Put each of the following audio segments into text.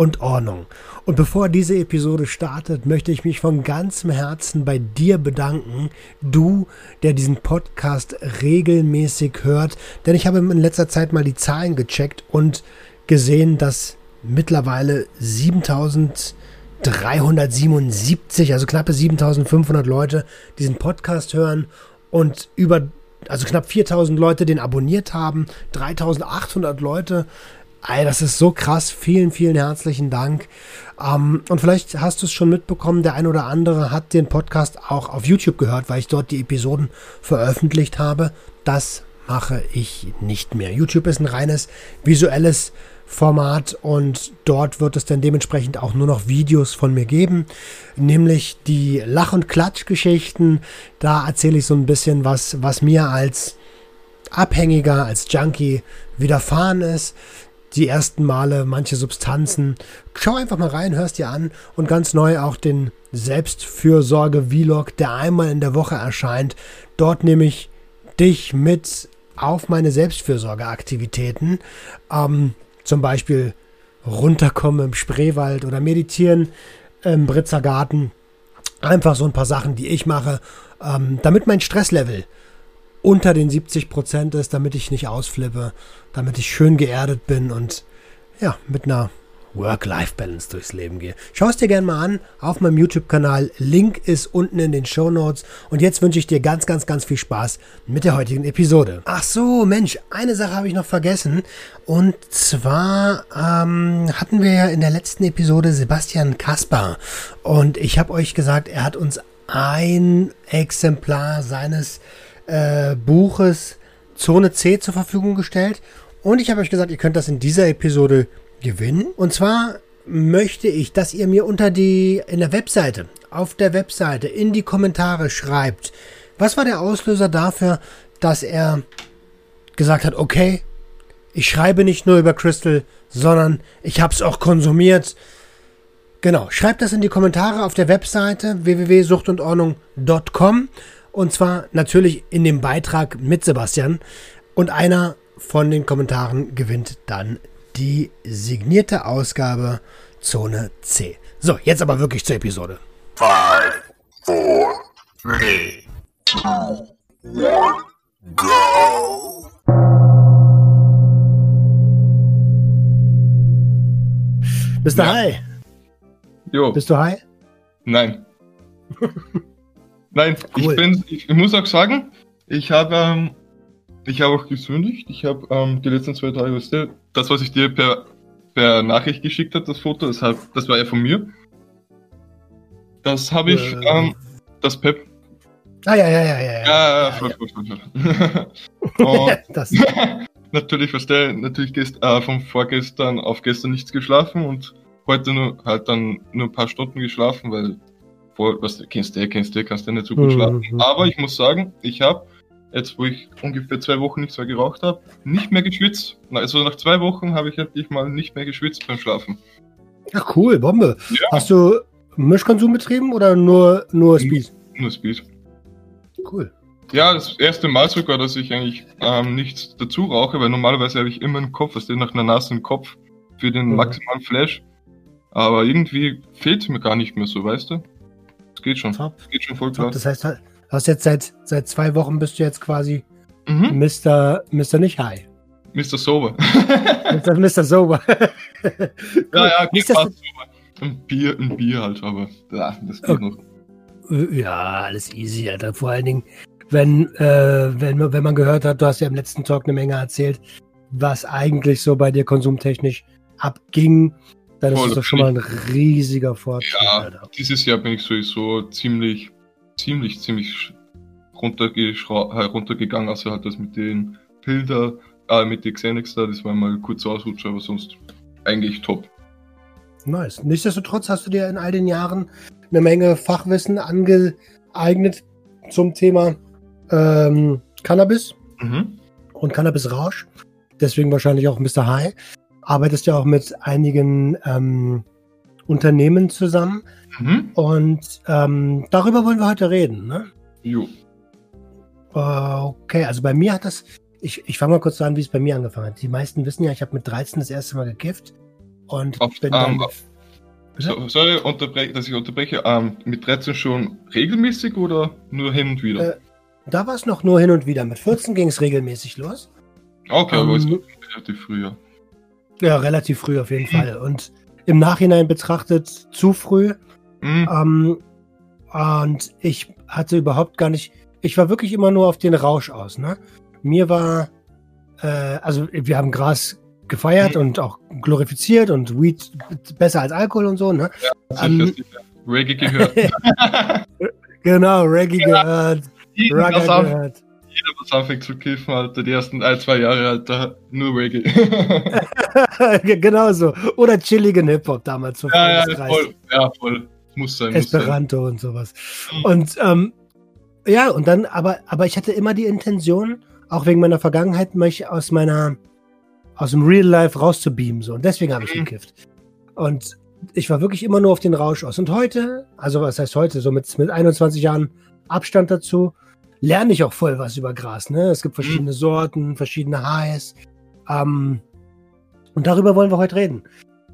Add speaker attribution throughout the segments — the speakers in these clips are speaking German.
Speaker 1: und Ordnung. Und bevor diese Episode startet, möchte ich mich von ganzem Herzen bei dir bedanken, du, der diesen Podcast regelmäßig hört, denn ich habe in letzter Zeit mal die Zahlen gecheckt und gesehen, dass mittlerweile 7377, also knappe 7500 Leute diesen Podcast hören und über also knapp 4000 Leute den abonniert haben, 3800 Leute Ey, das ist so krass. Vielen, vielen herzlichen Dank. Ähm, und vielleicht hast du es schon mitbekommen, der ein oder andere hat den Podcast auch auf YouTube gehört, weil ich dort die Episoden veröffentlicht habe. Das mache ich nicht mehr. YouTube ist ein reines visuelles Format und dort wird es dann dementsprechend auch nur noch Videos von mir geben, nämlich die Lach- und Klatsch-Geschichten. Da erzähle ich so ein bisschen was, was mir als Abhängiger, als Junkie widerfahren ist die ersten Male manche Substanzen. Schau einfach mal rein, hörst dir an und ganz neu auch den Selbstfürsorge-Vlog, der einmal in der Woche erscheint. Dort nehme ich dich mit auf meine Selbstfürsorgeaktivitäten. Ähm, zum Beispiel runterkommen im Spreewald oder meditieren im Britzer Garten. Einfach so ein paar Sachen, die ich mache, ähm, damit mein Stresslevel unter den 70 Prozent ist, damit ich nicht ausflippe, damit ich schön geerdet bin und ja, mit einer Work-Life-Balance durchs Leben gehe. Schau es dir gerne mal an auf meinem YouTube-Kanal. Link ist unten in den Show Notes. Und jetzt wünsche ich dir ganz, ganz, ganz viel Spaß mit der heutigen Episode. Ach so, Mensch, eine Sache habe ich noch vergessen. Und zwar ähm, hatten wir ja in der letzten Episode Sebastian Kaspar. Und ich habe euch gesagt, er hat uns ein Exemplar seines äh, Buches Zone C zur Verfügung gestellt. Und ich habe euch gesagt, ihr könnt das in dieser Episode gewinnen. Und zwar möchte ich, dass ihr mir unter die, in der Webseite, auf der Webseite, in die Kommentare schreibt, was war der Auslöser dafür, dass er gesagt hat, okay, ich schreibe nicht nur über Crystal, sondern ich habe es auch konsumiert. Genau, schreibt das in die Kommentare auf der Webseite www.suchtundordnung.com und zwar natürlich in dem Beitrag mit Sebastian. Und einer von den Kommentaren gewinnt dann die signierte Ausgabe Zone C. So, jetzt aber wirklich zur Episode. 5, 4, 3, 2, 1, go! Bist du ja.
Speaker 2: Jo.
Speaker 1: Bist du high?
Speaker 2: Nein. Nein, cool. ich bin, ich, ich, muss auch sagen, ich habe, ähm, ich habe auch gesündigt. Ich habe ähm, die letzten zwei Tage, das, was ich dir per, per Nachricht geschickt habe, das Foto, das, hat, das war ja von mir. Das habe ich, äh, ähm, das Pep.
Speaker 1: Ah, ja, ja, ja, ja. Ja, ja, ja voll, voll,
Speaker 2: voll. das. natürlich, du, natürlich gest, äh, von vorgestern auf gestern nichts geschlafen und heute nur, halt dann nur ein paar Stunden geschlafen, weil vor, was kennst du, kennst du, kannst du nicht so gut schlafen. Mhm. Aber ich muss sagen, ich habe jetzt, wo ich ungefähr zwei Wochen nichts mehr geraucht habe, nicht mehr geschwitzt. Also nach zwei Wochen habe ich endlich mal nicht mehr geschwitzt beim Schlafen.
Speaker 1: Ach cool, Bombe. Ja. Hast du Mischkonsum betrieben oder nur, nur Speed?
Speaker 2: Nur Speed.
Speaker 1: Cool.
Speaker 2: Ja, das erste Mal sogar, dass ich eigentlich ähm, nichts dazu rauche, weil normalerweise habe ich immer einen Kopf, was nach einer nassen Kopf für den mhm. maximalen Flash. Aber irgendwie fehlt mir gar nicht mehr so, weißt du? Das geht schon. Top. Geht schon voll klar.
Speaker 1: Das heißt, du hast jetzt seit, seit zwei Wochen bist du jetzt quasi mhm. Mr. Mr. nicht high.
Speaker 2: Mr. Sober.
Speaker 1: Mr. Mr. Sober.
Speaker 2: ja, ja, geht fast sober. Ein Bier, ein Bier halt, aber ja, das geht okay.
Speaker 1: noch. Ja, alles easy, Alter. Vor allen Dingen, wenn, äh, wenn, wenn man gehört hat, du hast ja im letzten Talk eine Menge erzählt, was eigentlich so bei dir konsumtechnisch abging. Dann ist das schon mal ein riesiger Fortschritt.
Speaker 2: Ja, Alter. dieses Jahr bin ich sowieso ziemlich, ziemlich, ziemlich runtergegangen, also halt das mit den Pilder, äh, mit den Xanax da, das war mal kurz Ausrutscher, aber sonst eigentlich top.
Speaker 1: Nice. Nichtsdestotrotz hast du dir in all den Jahren eine Menge Fachwissen angeeignet zum Thema ähm, Cannabis mhm. und Cannabisrausch. Deswegen wahrscheinlich auch Mr. High. Arbeitest ja auch mit einigen ähm, Unternehmen zusammen. Mhm. Und ähm, darüber wollen wir heute reden, ne?
Speaker 2: Jo.
Speaker 1: Okay, also bei mir hat das. Ich, ich fange mal kurz an, wie es bei mir angefangen hat. Die meisten wissen ja, ich habe mit 13 das erste Mal gekifft. Und
Speaker 2: Auf, bin dann. Um, so, sorry, dass ich unterbreche. Um, mit 13 schon regelmäßig oder nur hin und wieder? Äh,
Speaker 1: da war es noch nur hin und wieder. Mit 14 ging es regelmäßig los.
Speaker 2: Okay, um, aber es war relativ früh, ja.
Speaker 1: Ja, relativ früh auf jeden Fall. Und im Nachhinein betrachtet zu früh. Mhm. Ähm, und ich hatte überhaupt gar nicht, ich war wirklich immer nur auf den Rausch aus. Ne? Mir war, äh, also wir haben Gras gefeiert mhm. und auch glorifiziert und Weed besser als Alkohol und so. Ne? Ja,
Speaker 2: ähm, Reggae gehört.
Speaker 1: genau, Reggae ja, gehört. Rugger gehört
Speaker 2: jeder, was anfängt zu kiffen, Alter, die ersten ein, zwei Jahre, Alter, nur Reggae.
Speaker 1: genau so. Oder chilligen Hip-Hop damals.
Speaker 2: Ja, ja, voll. Ja, voll. Muss sein.
Speaker 1: Esperanto
Speaker 2: muss
Speaker 1: sein. und sowas. Und ähm, ja, und dann, aber, aber ich hatte immer die Intention, auch wegen meiner Vergangenheit, mich aus meiner, aus dem Real Life rauszubeamen. So. Und deswegen habe ich mhm. gekifft. Und ich war wirklich immer nur auf den Rausch aus. Und heute, also was heißt heute, so mit, mit 21 Jahren Abstand dazu, lerne ich auch voll was über Gras. Ne? Es gibt mhm. verschiedene Sorten, verschiedene Highs. Ähm, und darüber wollen wir heute reden.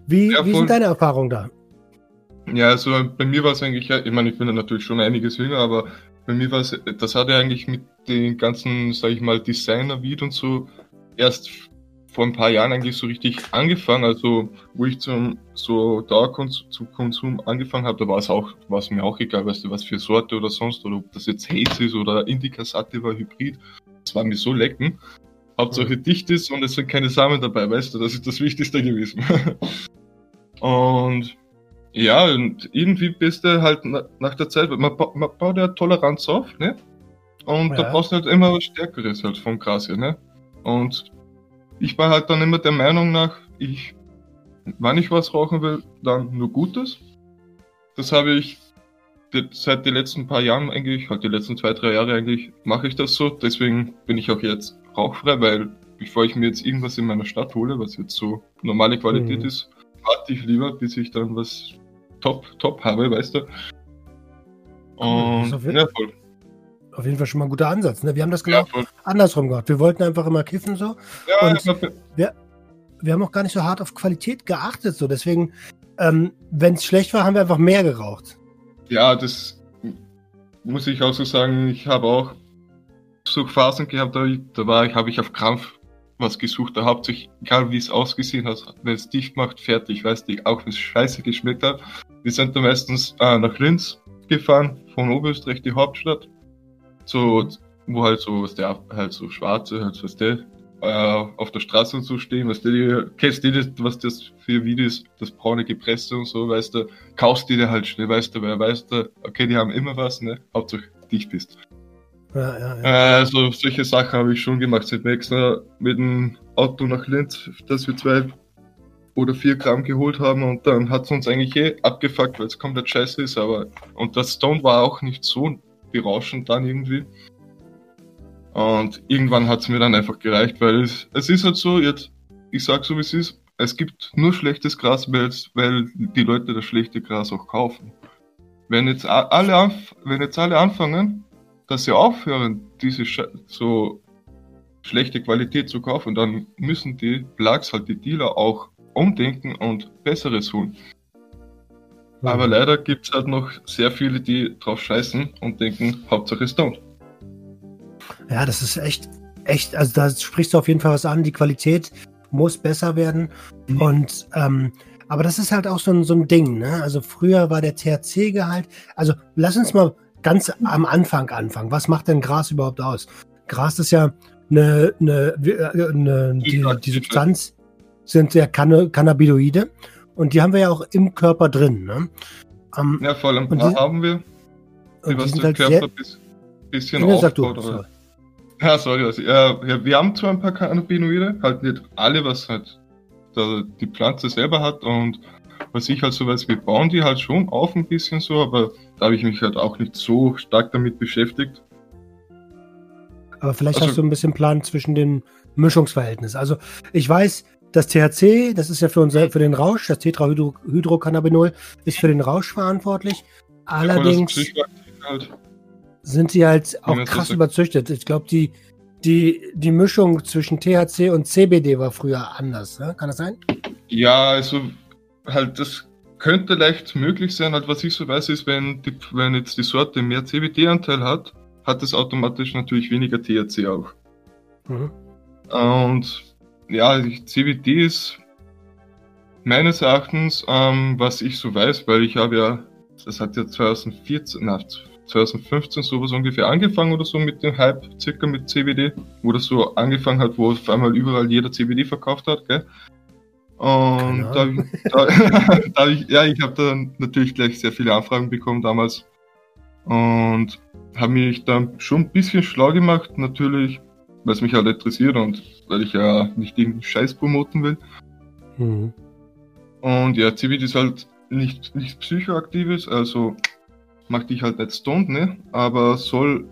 Speaker 1: Wie, ja, wie sind deine Erfahrungen da?
Speaker 2: Ja, also bei mir war es eigentlich, ich meine, ich bin natürlich schon einiges jünger, aber bei mir war es, das hat ja eigentlich mit den ganzen, sag ich mal, Designer-Weed und so erst vor ein paar Jahren eigentlich so richtig angefangen. Also, wo ich zum so Dauerkonsum angefangen habe, da war es auch, war es mir auch egal, weißt du, was für Sorte oder sonst, oder ob das jetzt Haze ist oder Indica Sativa Hybrid. Das war mir so lecken. Hauptsache mhm. dicht ist und es sind keine Samen dabei, weißt du, das ist das Wichtigste gewesen. und ja, und irgendwie bist du halt nach der Zeit, man, man baut ja Toleranz auf, ne? Und ja. da brauchst du halt immer was Stärkeres halt vom Gras her, ne? Und ich war halt dann immer der Meinung nach, ich, wenn ich was rauchen will, dann nur Gutes. Das habe ich seit den letzten paar Jahren eigentlich, halt die letzten zwei, drei Jahre eigentlich, mache ich das so. Deswegen bin ich auch jetzt rauchfrei, weil bevor ich mir jetzt irgendwas in meiner Stadt hole, was jetzt so normale Qualität mhm. ist, warte ich lieber, bis ich dann was top, top habe, weißt du.
Speaker 1: Und ja, voll auf jeden Fall schon mal ein guter Ansatz. Ne? Wir haben das genau ja, andersrum gemacht. Wir wollten einfach immer kiffen so. Ja, und wir, wir haben auch gar nicht so hart auf Qualität geachtet. So. Deswegen, ähm, wenn es schlecht war, haben wir einfach mehr geraucht.
Speaker 2: Ja, das muss ich auch so sagen. Ich habe auch so Phasen gehabt, da, da war ich, habe ich auf Krampf was gesucht, da hauptsächlich, egal wie es ausgesehen hat, wenn es dicht macht, fertig, weißt du, auch wenn es scheiße geschmeckt hat. Wir sind da meistens äh, nach Linz gefahren, von Oberösterreich, die Hauptstadt so, wo halt so, was der halt so schwarze, halt, was der äh, auf der Straße und so stehen, was der, kennst du das, was das für Videos, das braune Gepresste und so, weißt du, kaufst die dir halt schnell, weißt du, weil weißt du, okay, die haben immer was, ne, Hauptsache dich bist. Ja, ja, ja. Also solche Sachen habe ich schon gemacht. Sind wir extra mit dem Auto nach Linz, dass wir zwei oder vier Gramm geholt haben und dann hat es uns eigentlich eh abgefuckt, weil es komplett scheiße ist, aber und das Stone war auch nicht so berauschend dann irgendwie. Und irgendwann hat es mir dann einfach gereicht, weil es, es ist halt so, jetzt, ich sag so wie es ist, es gibt nur schlechtes Gras, weil die Leute das schlechte Gras auch kaufen. Wenn jetzt alle, wenn jetzt alle anfangen, dass sie aufhören, diese so schlechte Qualität zu kaufen, dann müssen die Plugs halt die Dealer auch umdenken und Besseres holen. Aber leider gibt es halt noch sehr viele, die drauf scheißen und denken, Hauptsache Stone.
Speaker 1: Ja, das ist echt, echt, also da sprichst du auf jeden Fall was an. Die Qualität muss besser werden. Mhm. Und ähm, aber das ist halt auch so ein, so ein Ding, ne? Also früher war der THC-Gehalt. Also lass uns mal ganz am Anfang anfangen. Was macht denn Gras überhaupt aus? Gras ist ja eine, eine, eine die, die Substanz sind ja Cannabinoide und die haben wir ja auch im Körper drin. Ne?
Speaker 2: Um, ja, vor allem die, haben wir.
Speaker 1: Die was den halt Körper sehr,
Speaker 2: bis, bisschen aufbaut. Sorry. Ja, sorry. Also, ja, ja, wir haben zwar ein paar Cannabinoide, halt nicht alle, was halt die Pflanze selber hat und was ich halt so weiß, wir bauen die halt schon auf ein bisschen so, aber da habe ich mich halt auch nicht so stark damit beschäftigt.
Speaker 1: Aber vielleicht also, hast du ein bisschen Plan zwischen den Mischungsverhältnissen. Also ich weiß, das THC, das ist ja für, unser, für den Rausch, das Tetrahydrocannabinol ist für den Rausch verantwortlich. Allerdings halt. sind sie halt auch krass überzüchtet. Ich glaube, die, die, die Mischung zwischen THC und CBD war früher anders. Ne? Kann das sein?
Speaker 2: Ja, also halt das könnte leicht möglich sein. Halt, was ich so weiß, ist, wenn, die, wenn jetzt die Sorte mehr CBD-Anteil hat, hat es automatisch natürlich weniger THC auch. Mhm. Und ja, CBD ist meines Erachtens, ähm, was ich so weiß, weil ich habe ja, das hat ja 2014, na, 2015 sowas ungefähr angefangen oder so mit dem Hype, circa mit CBD, wo das so angefangen hat, wo auf einmal überall jeder CBD verkauft hat, gell? Und da, da, da ich, ja, ich habe da natürlich gleich sehr viele Anfragen bekommen damals und habe mich dann schon ein bisschen schlau gemacht, natürlich, weil es mich halt interessiert und weil ich ja nicht irgendeinen Scheiß promoten will. Mhm. Und ja, CBD ist halt nicht, nichts Psychoaktives, also macht dich halt nicht stoned, ne? Aber soll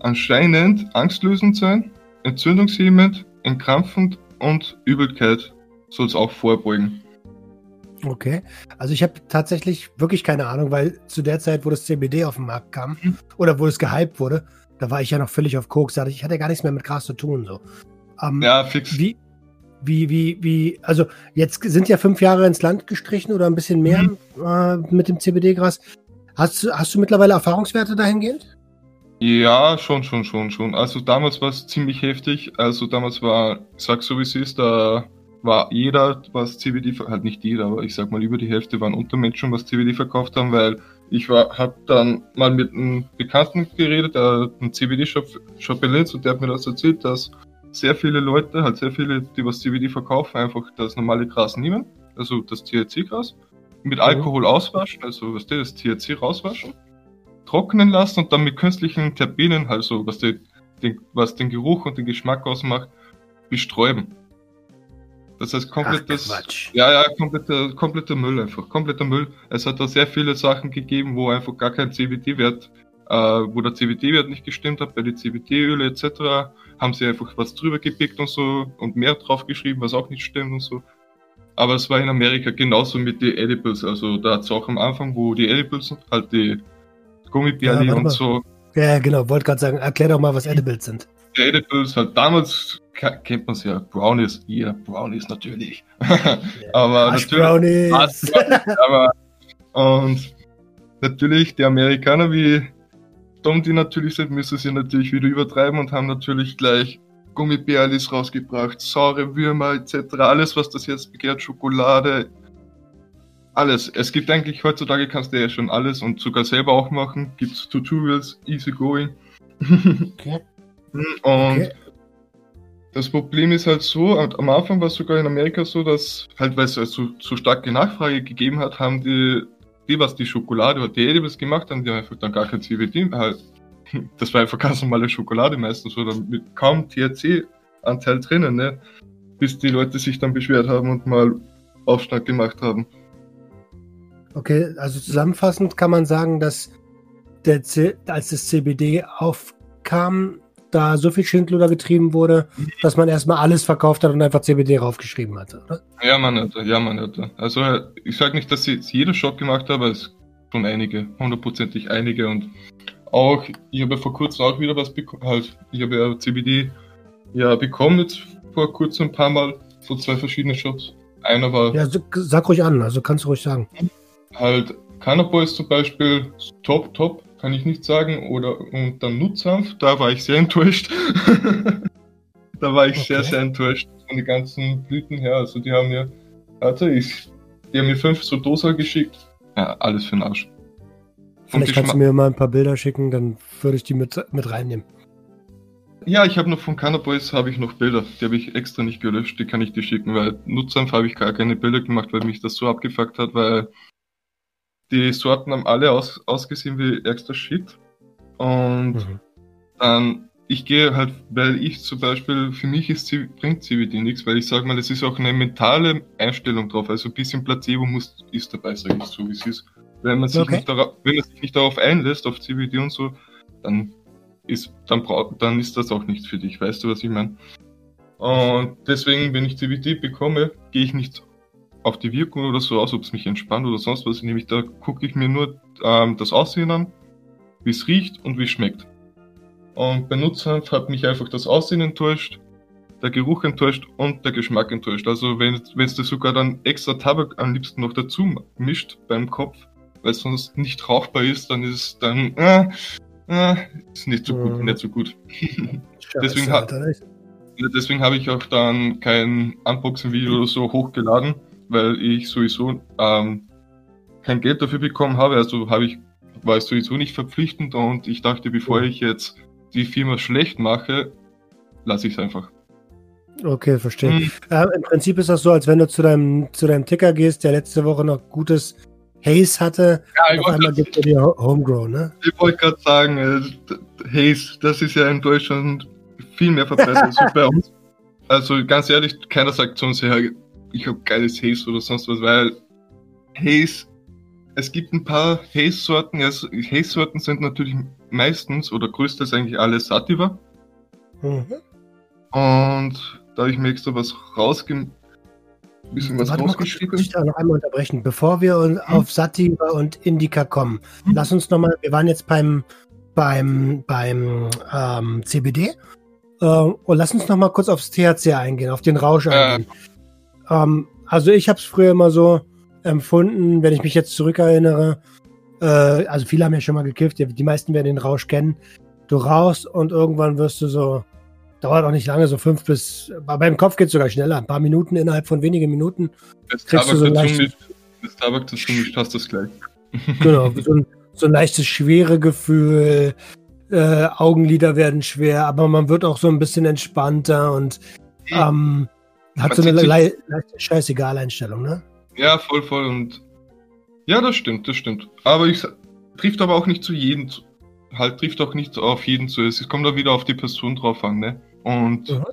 Speaker 2: anscheinend angstlösend sein, entzündungshemmend, entkrampfend und Übelkeit soll es auch vorbeugen.
Speaker 1: Okay, also ich habe tatsächlich wirklich keine Ahnung, weil zu der Zeit, wo das CBD auf den Markt kam mhm. oder wo es gehypt wurde, da war ich ja noch völlig auf Koks. Ich hatte gar nichts mehr mit Gras zu tun. So.
Speaker 2: Ähm, ja, fix.
Speaker 1: Wie, wie, wie, wie, also jetzt sind ja fünf Jahre ins Land gestrichen oder ein bisschen mehr mhm. äh, mit dem CBD-Gras. Hast, hast du mittlerweile Erfahrungswerte dahingehend?
Speaker 2: Ja, schon, schon, schon, schon. Also damals war es ziemlich heftig. Also damals war, sag so wie es ist, da war jeder, was CBD, halt nicht jeder, aber ich sag mal über die Hälfte waren Untermenschen, was CBD verkauft haben, weil ich war, hab dann mal mit einem Bekannten geredet, der einen CBD-Shop Shop besitzt und der hat mir das erzählt, dass sehr viele Leute, halt sehr viele, die was CBD verkaufen, einfach das normale Gras nehmen, also das THC-Gras, mit mhm. Alkohol auswaschen, also was das THC rauswaschen, trocknen lassen und dann mit künstlichen Terpenen, also was, die, den, was den Geruch und den Geschmack ausmacht, bestäuben. Das heißt komplettes, Ach, ja, ja, kompletter, kompletter Müll einfach, kompletter Müll. Es hat da sehr viele Sachen gegeben, wo einfach gar kein CBD-Wert, äh, wo der CBD-Wert nicht gestimmt hat, bei den CBD-Öle etc. haben sie einfach was drüber gepickt und so und mehr drauf geschrieben, was auch nicht stimmt und so. Aber es war in Amerika genauso mit den Edibles, also da hat es auch am Anfang, wo die Edibles, halt die Gummibärli ja, und so.
Speaker 1: Ja, genau, wollte gerade sagen, erklär doch mal, was Edibles sind.
Speaker 2: Edibles, halt damals kennt man es ja, Brownies, ja, Brownies natürlich. aber Asch natürlich. Brownies. aber, und natürlich, die Amerikaner, wie dumm die natürlich sind, müssen sie natürlich wieder übertreiben und haben natürlich gleich Gummibärlis rausgebracht, saure Würmer etc. Alles, was das jetzt begehrt, Schokolade, alles. Es gibt eigentlich heutzutage kannst du ja schon alles und sogar selber auch machen. Gibt's Tutorials, easy going. okay. Und okay. das Problem ist halt so, am Anfang war es sogar in Amerika so, dass halt, weil es also so starke Nachfrage gegeben hat, haben die, die was die Schokolade oder die Edibles gemacht haben, die haben einfach dann gar kein CBD halt. Das war einfach ganz normale Schokolade meistens oder mit kaum THC-Anteil drinnen, ne? Bis die Leute sich dann beschwert haben und mal Aufschlag gemacht haben.
Speaker 1: Okay, also zusammenfassend kann man sagen, dass der als das CBD aufkam, da so viel Schindluder getrieben wurde, dass man erstmal alles verkauft hat und einfach CBD raufgeschrieben hatte, oder?
Speaker 2: Ja, man hatte, ja, man hatte. Also ich sage nicht, dass jetzt jeder Shop gemacht hat, aber es schon einige, hundertprozentig einige und auch, ich habe ja vor kurzem auch wieder was bekommen, halt, ich habe ja CBD ja bekommen jetzt vor kurzem ein paar Mal von zwei verschiedenen Shops. Einer war.
Speaker 1: Ja, sag ruhig an, also kannst du ruhig sagen.
Speaker 2: Halt, Cannabis zum Beispiel, top, top kann ich nicht sagen. Oder und dann Nutzhanf, da war ich sehr enttäuscht. da war ich okay. sehr, sehr enttäuscht von den ganzen Blüten her. Also die haben mir, warte, ich, die haben mir fünf so Dosen geschickt. Ja, alles für den Arsch.
Speaker 1: Vielleicht kannst du mir mal ein paar Bilder schicken, dann würde ich die mit, mit reinnehmen.
Speaker 2: Ja, ich habe noch von Cannabis habe ich noch Bilder. Die habe ich extra nicht gelöscht, die kann ich dir schicken, weil Nutzhanf habe ich gar keine Bilder gemacht, weil mich das so abgefuckt hat, weil die Sorten haben alle aus, ausgesehen wie extra Shit. Und mhm. dann ich gehe halt, weil ich zum Beispiel, für mich ist, bringt CBD nichts, weil ich sage mal, es ist auch eine mentale Einstellung drauf. Also ein bisschen Placebo muss, ist dabei, sage ich so, wie es ist. Wenn man sich, okay. nicht darauf, wenn man sich nicht darauf einlässt, auf CBD und so, dann ist, dann braucht, dann ist das auch nichts für dich. Weißt du, was ich meine? Und deswegen, wenn ich CBD bekomme, gehe ich nicht auf die Wirkung oder so aus, ob es mich entspannt oder sonst was. Nämlich da gucke ich mir nur ähm, das Aussehen an, wie es riecht und wie es schmeckt. Und bei Nutzhanf hat mich einfach das Aussehen enttäuscht, der Geruch enttäuscht und der Geschmack enttäuscht. Also wenn es dir sogar dann extra Tabak am liebsten noch dazu mischt beim Kopf, weil es sonst nicht rauchbar ist, dann ist es dann äh, äh, ist nicht so gut, mhm. nicht so gut. deswegen ha deswegen habe ich auch dann kein Unboxing-Video oder so hochgeladen, weil ich sowieso ähm, kein Geld dafür bekommen habe. Also habe ich war es sowieso nicht verpflichtend und ich dachte, bevor ich jetzt die Firma schlecht mache, lasse ich es einfach.
Speaker 1: Okay, verstehe. Hm. Äh, Im Prinzip ist das so, als wenn du zu deinem, zu deinem Ticker gehst, der letzte Woche noch gutes Haze hatte. Ja, auf einmal gibt er dir Homegrown, ne?
Speaker 2: Ich wollte gerade sagen, äh, Haze, das ist ja in Deutschland viel mehr verbreitet als bei uns. Also ganz ehrlich, keiner sagt zu uns, ja, ich habe geiles Haze oder sonst was, weil Haze es gibt ein paar Haze-Sorten. Also Haze-Sorten sind natürlich meistens oder größtenteils eigentlich alle Sativa. Mhm. Und da habe ich mir extra was rausge...
Speaker 1: bisschen was Warte rausgeschrieben. ich da noch einmal unterbrechen. Bevor wir mhm. auf Sativa und Indica kommen, mhm. lass uns nochmal, wir waren jetzt beim, beim, beim ähm, CBD. Äh, und lass uns nochmal kurz aufs THC eingehen, auf den Rausch eingehen. Äh. Ähm, also ich habe es früher immer so, empfunden, wenn ich mich jetzt zurückerinnere. Äh, also viele haben ja schon mal gekifft, die, meisten werden den Rausch kennen. Du rauchst und irgendwann wirst du so, dauert auch nicht lange, so fünf bis, beim Kopf geht es sogar schneller, ein paar Minuten innerhalb von wenigen Minuten.
Speaker 2: Das kriegst Tabak du so leicht, das Tabak dazu mischt, hast das gleich.
Speaker 1: genau, so ein, so ein leichtes schwere Gefühl, äh, Augenlider werden schwer, aber man wird auch so ein bisschen entspannter und ähm, hat so eine le leichte Scheißegal-Einstellung, ne?
Speaker 2: Ja, voll, voll. Und ja, das stimmt, das stimmt. Aber ich trifft aber auch nicht zu jedem, halt trifft auch nicht auf jeden zu. Es kommt da wieder auf die Person drauf an, ne? Und mhm.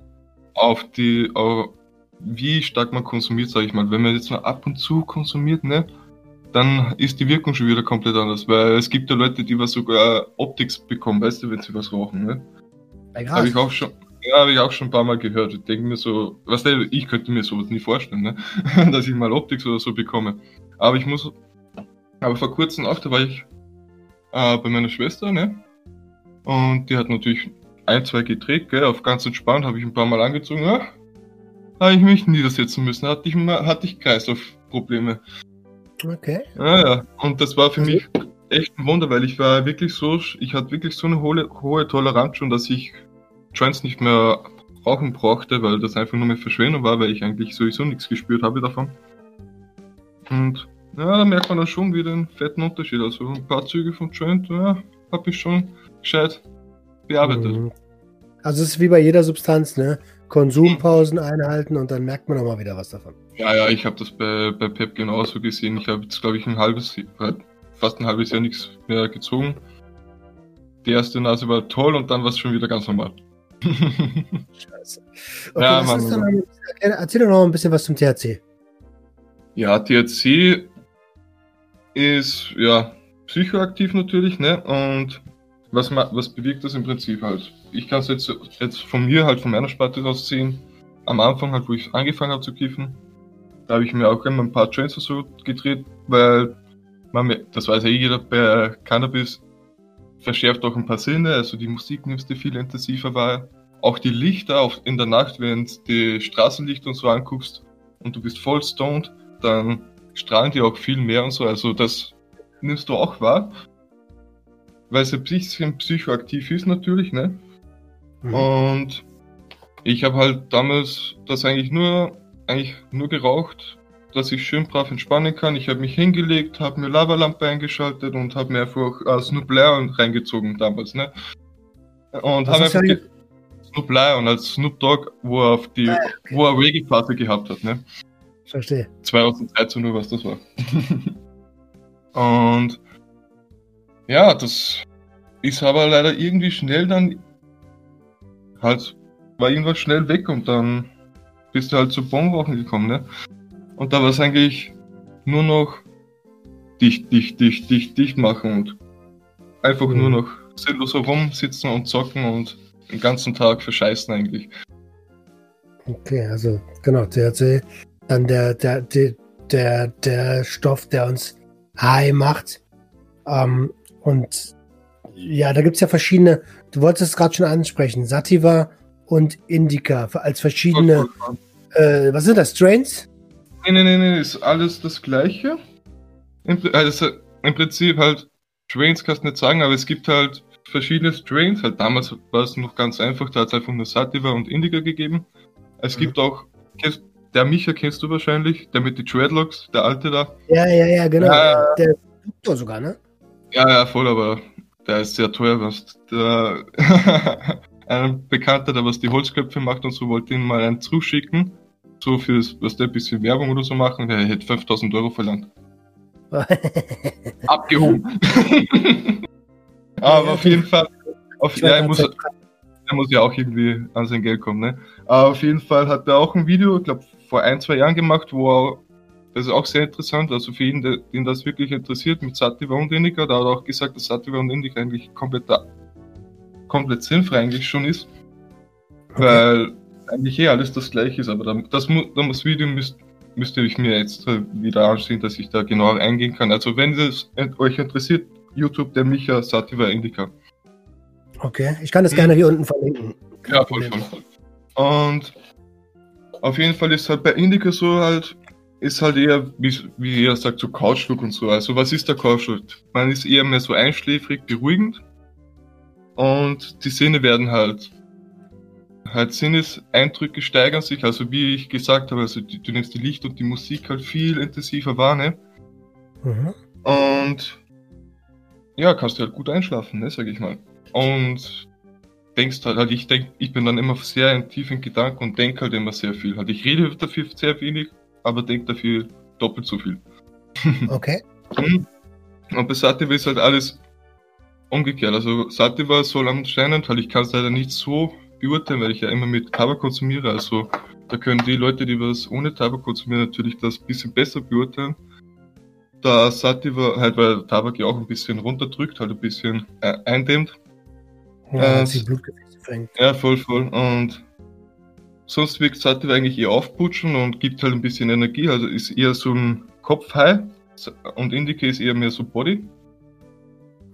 Speaker 2: auf die, auf, wie stark man konsumiert, sage ich mal. Wenn man jetzt nur ab und zu konsumiert, ne? Dann ist die Wirkung schon wieder komplett anders, weil es gibt ja Leute, die was sogar Optics bekommen, weißt du, wenn sie was rauchen, ne? Habe ich auch schon, ja, habe ich auch schon ein paar Mal gehört. Ich denke mir so, was weißt du, ich könnte mir sowas nie vorstellen, ne? dass ich mal Optics oder so bekomme. Aber ich muss, aber vor kurzem auch, da war ich äh, bei meiner Schwester, ne? Und die hat natürlich ein, zwei gedreht, gell, auf ganz entspannt, habe ich ein paar Mal angezogen, ja, habe ich mich niedersetzen müssen, hatte ich, mal, hatte ich Kreislaufprobleme.
Speaker 1: Okay.
Speaker 2: Ja, ja, und das war für mich echt ein Wunder, weil ich war wirklich so, ich hatte wirklich so eine hohe, hohe Toleranz schon, dass ich Joints nicht mehr rauchen brauchte, weil das einfach nur mehr Verschwendung war, weil ich eigentlich sowieso nichts gespürt habe davon. Und ja, da merkt man dann schon wieder einen fetten Unterschied. Also ein paar Züge von Joint, ja, habe ich schon gescheit bearbeitet. Mhm.
Speaker 1: Also es ist wie bei jeder Substanz, ne? Konsumpausen einhalten und dann merkt man auch mal wieder was davon.
Speaker 2: Ja, ja, ich habe das bei, bei Pep genauso gesehen. Ich habe jetzt, glaube ich, ein halbes, fast ein halbes Jahr nichts mehr gezogen. Die erste Nase war toll und dann war es schon wieder ganz normal.
Speaker 1: Scheiße. Okay, ja, Mann, dann, erzähl doch noch ein bisschen was zum THC.
Speaker 2: Ja, THC ist ja psychoaktiv natürlich, ne? Und was, was bewirkt das im Prinzip halt? Ich kann es jetzt, jetzt von mir halt von meiner Sparte aus sehen. Am Anfang halt, wo ich angefangen habe zu kiffen, da habe ich mir auch immer ein paar Trains so gedreht, weil man, das weiß ja eh jeder, bei Cannabis verschärft auch ein paar Sinne, also die Musik nimmst du viel intensiver wahr. Auch die Lichter auf, in der Nacht, wenn du die Straßenlichter und so anguckst und du bist voll stoned, dann strahlen die auch viel mehr und so. Also das nimmst du auch wahr. Weil es ein bisschen psychoaktiv ist natürlich, ne? Mhm. Und ich habe halt damals das eigentlich nur, eigentlich nur geraucht, dass ich schön brav entspannen kann. Ich habe mich hingelegt, habe mir Lavalampe eingeschaltet und habe mir einfach äh, Snoop Lion reingezogen damals, ne? Und habe einfach ja Snoop Lion als Snoop Dogg, wo er auf die, ah, okay. wo er Reggae-Phase gehabt hat, ne?
Speaker 1: Verstehe.
Speaker 2: 2013 nur, was das war. und ja, das ist aber leider irgendwie schnell dann halt war irgendwas schnell weg und dann bist du halt zu Bonwochen gekommen, ne? Und da war es eigentlich nur noch dicht, dicht, dicht, dicht, dicht machen und einfach mhm. nur noch sinnlos herumsitzen und zocken und den ganzen Tag verscheißen eigentlich.
Speaker 1: Okay, also genau, THC, dann der, der, der, der, der Stoff, der uns high macht. Ähm, und ja, da gibt es ja verschiedene, du wolltest es gerade schon ansprechen, Sativa und Indica als verschiedene, äh, was sind das, Strains?
Speaker 2: Nee, nee, nee, nee, ist alles das gleiche. Im, also im Prinzip halt, Strains kannst du nicht sagen, aber es gibt halt verschiedene Strains. Halt damals war es noch ganz einfach, da hat es einfach nur Sativa und Indica gegeben. Es mhm. gibt auch, der Micha kennst du wahrscheinlich, der mit den Dreadlocks, der alte da.
Speaker 1: Ja, ja, ja, genau. Ja, der Doktor sogar, ne?
Speaker 2: Ja, ja, voll, aber der ist sehr teuer. Was der ein Bekannter, der was die Holzköpfe macht und so, wollte ihn mal einen zuschicken. So fürs, was der ein bisschen Werbung oder so machen. Der hätte 5000 Euro verlangt. Abgehoben. Aber auf jeden Fall, auf, ja, er muss, er muss ja auch irgendwie an sein Geld kommen, ne? Aber auf jeden Fall hat er auch ein Video, ich glaube, vor ein, zwei Jahren gemacht, wo er, das ist auch sehr interessant, also für ihn, den das wirklich interessiert, mit Sativa und Indica, da hat er auch gesagt, dass Sativa und Indica eigentlich komplett, komplett sinnfrei eigentlich schon ist. Okay. Weil eigentlich eh alles das gleiche ist, aber das, das Video müsst, müsste ich mir jetzt wieder ansehen, dass ich da genauer eingehen kann. Also wenn es euch interessiert, YouTube der Micha Sativa Indica.
Speaker 1: Okay, ich kann das gerne hier unten verlinken.
Speaker 2: Ja, voll, voll, voll. Und auf jeden Fall ist halt bei Indica so halt, ist halt eher, wie, wie er sagt, so Couchlook und so. Also was ist der Couchlook? Man ist eher mehr so einschläfrig, beruhigend. Und die Sinne werden halt, halt Sinneseindrücke steigern sich. Also wie ich gesagt habe, also du nimmst die Licht und die Musik halt viel intensiver wahr, ne? Mhm. Und ja, kannst du halt gut einschlafen, ne, sag ich mal. Und denkst halt, halt ich denk, ich bin dann immer sehr in tiefen Gedanken und denke halt immer sehr viel. Halt ich rede dafür sehr wenig, aber denke dafür doppelt so viel.
Speaker 1: Okay.
Speaker 2: und bei Sativa ist halt alles umgekehrt. Also Sativa soll anscheinend, halt ich kann es leider nicht so beurteilen, weil ich ja immer mit Tabak konsumiere. Also da können die Leute, die was ohne Tabak konsumieren, natürlich das bisschen besser beurteilen. Da Sativa halt, weil Tabak ja auch ein bisschen runterdrückt, halt ein bisschen äh, eindämmt. Ja, äh, die Blutgefäße fängt. Ja, voll, voll. Und sonst wirkt Sativa eigentlich eher aufputschen und gibt halt ein bisschen Energie. Also ist eher so ein Kopf-High und Indica ist eher mehr so Body.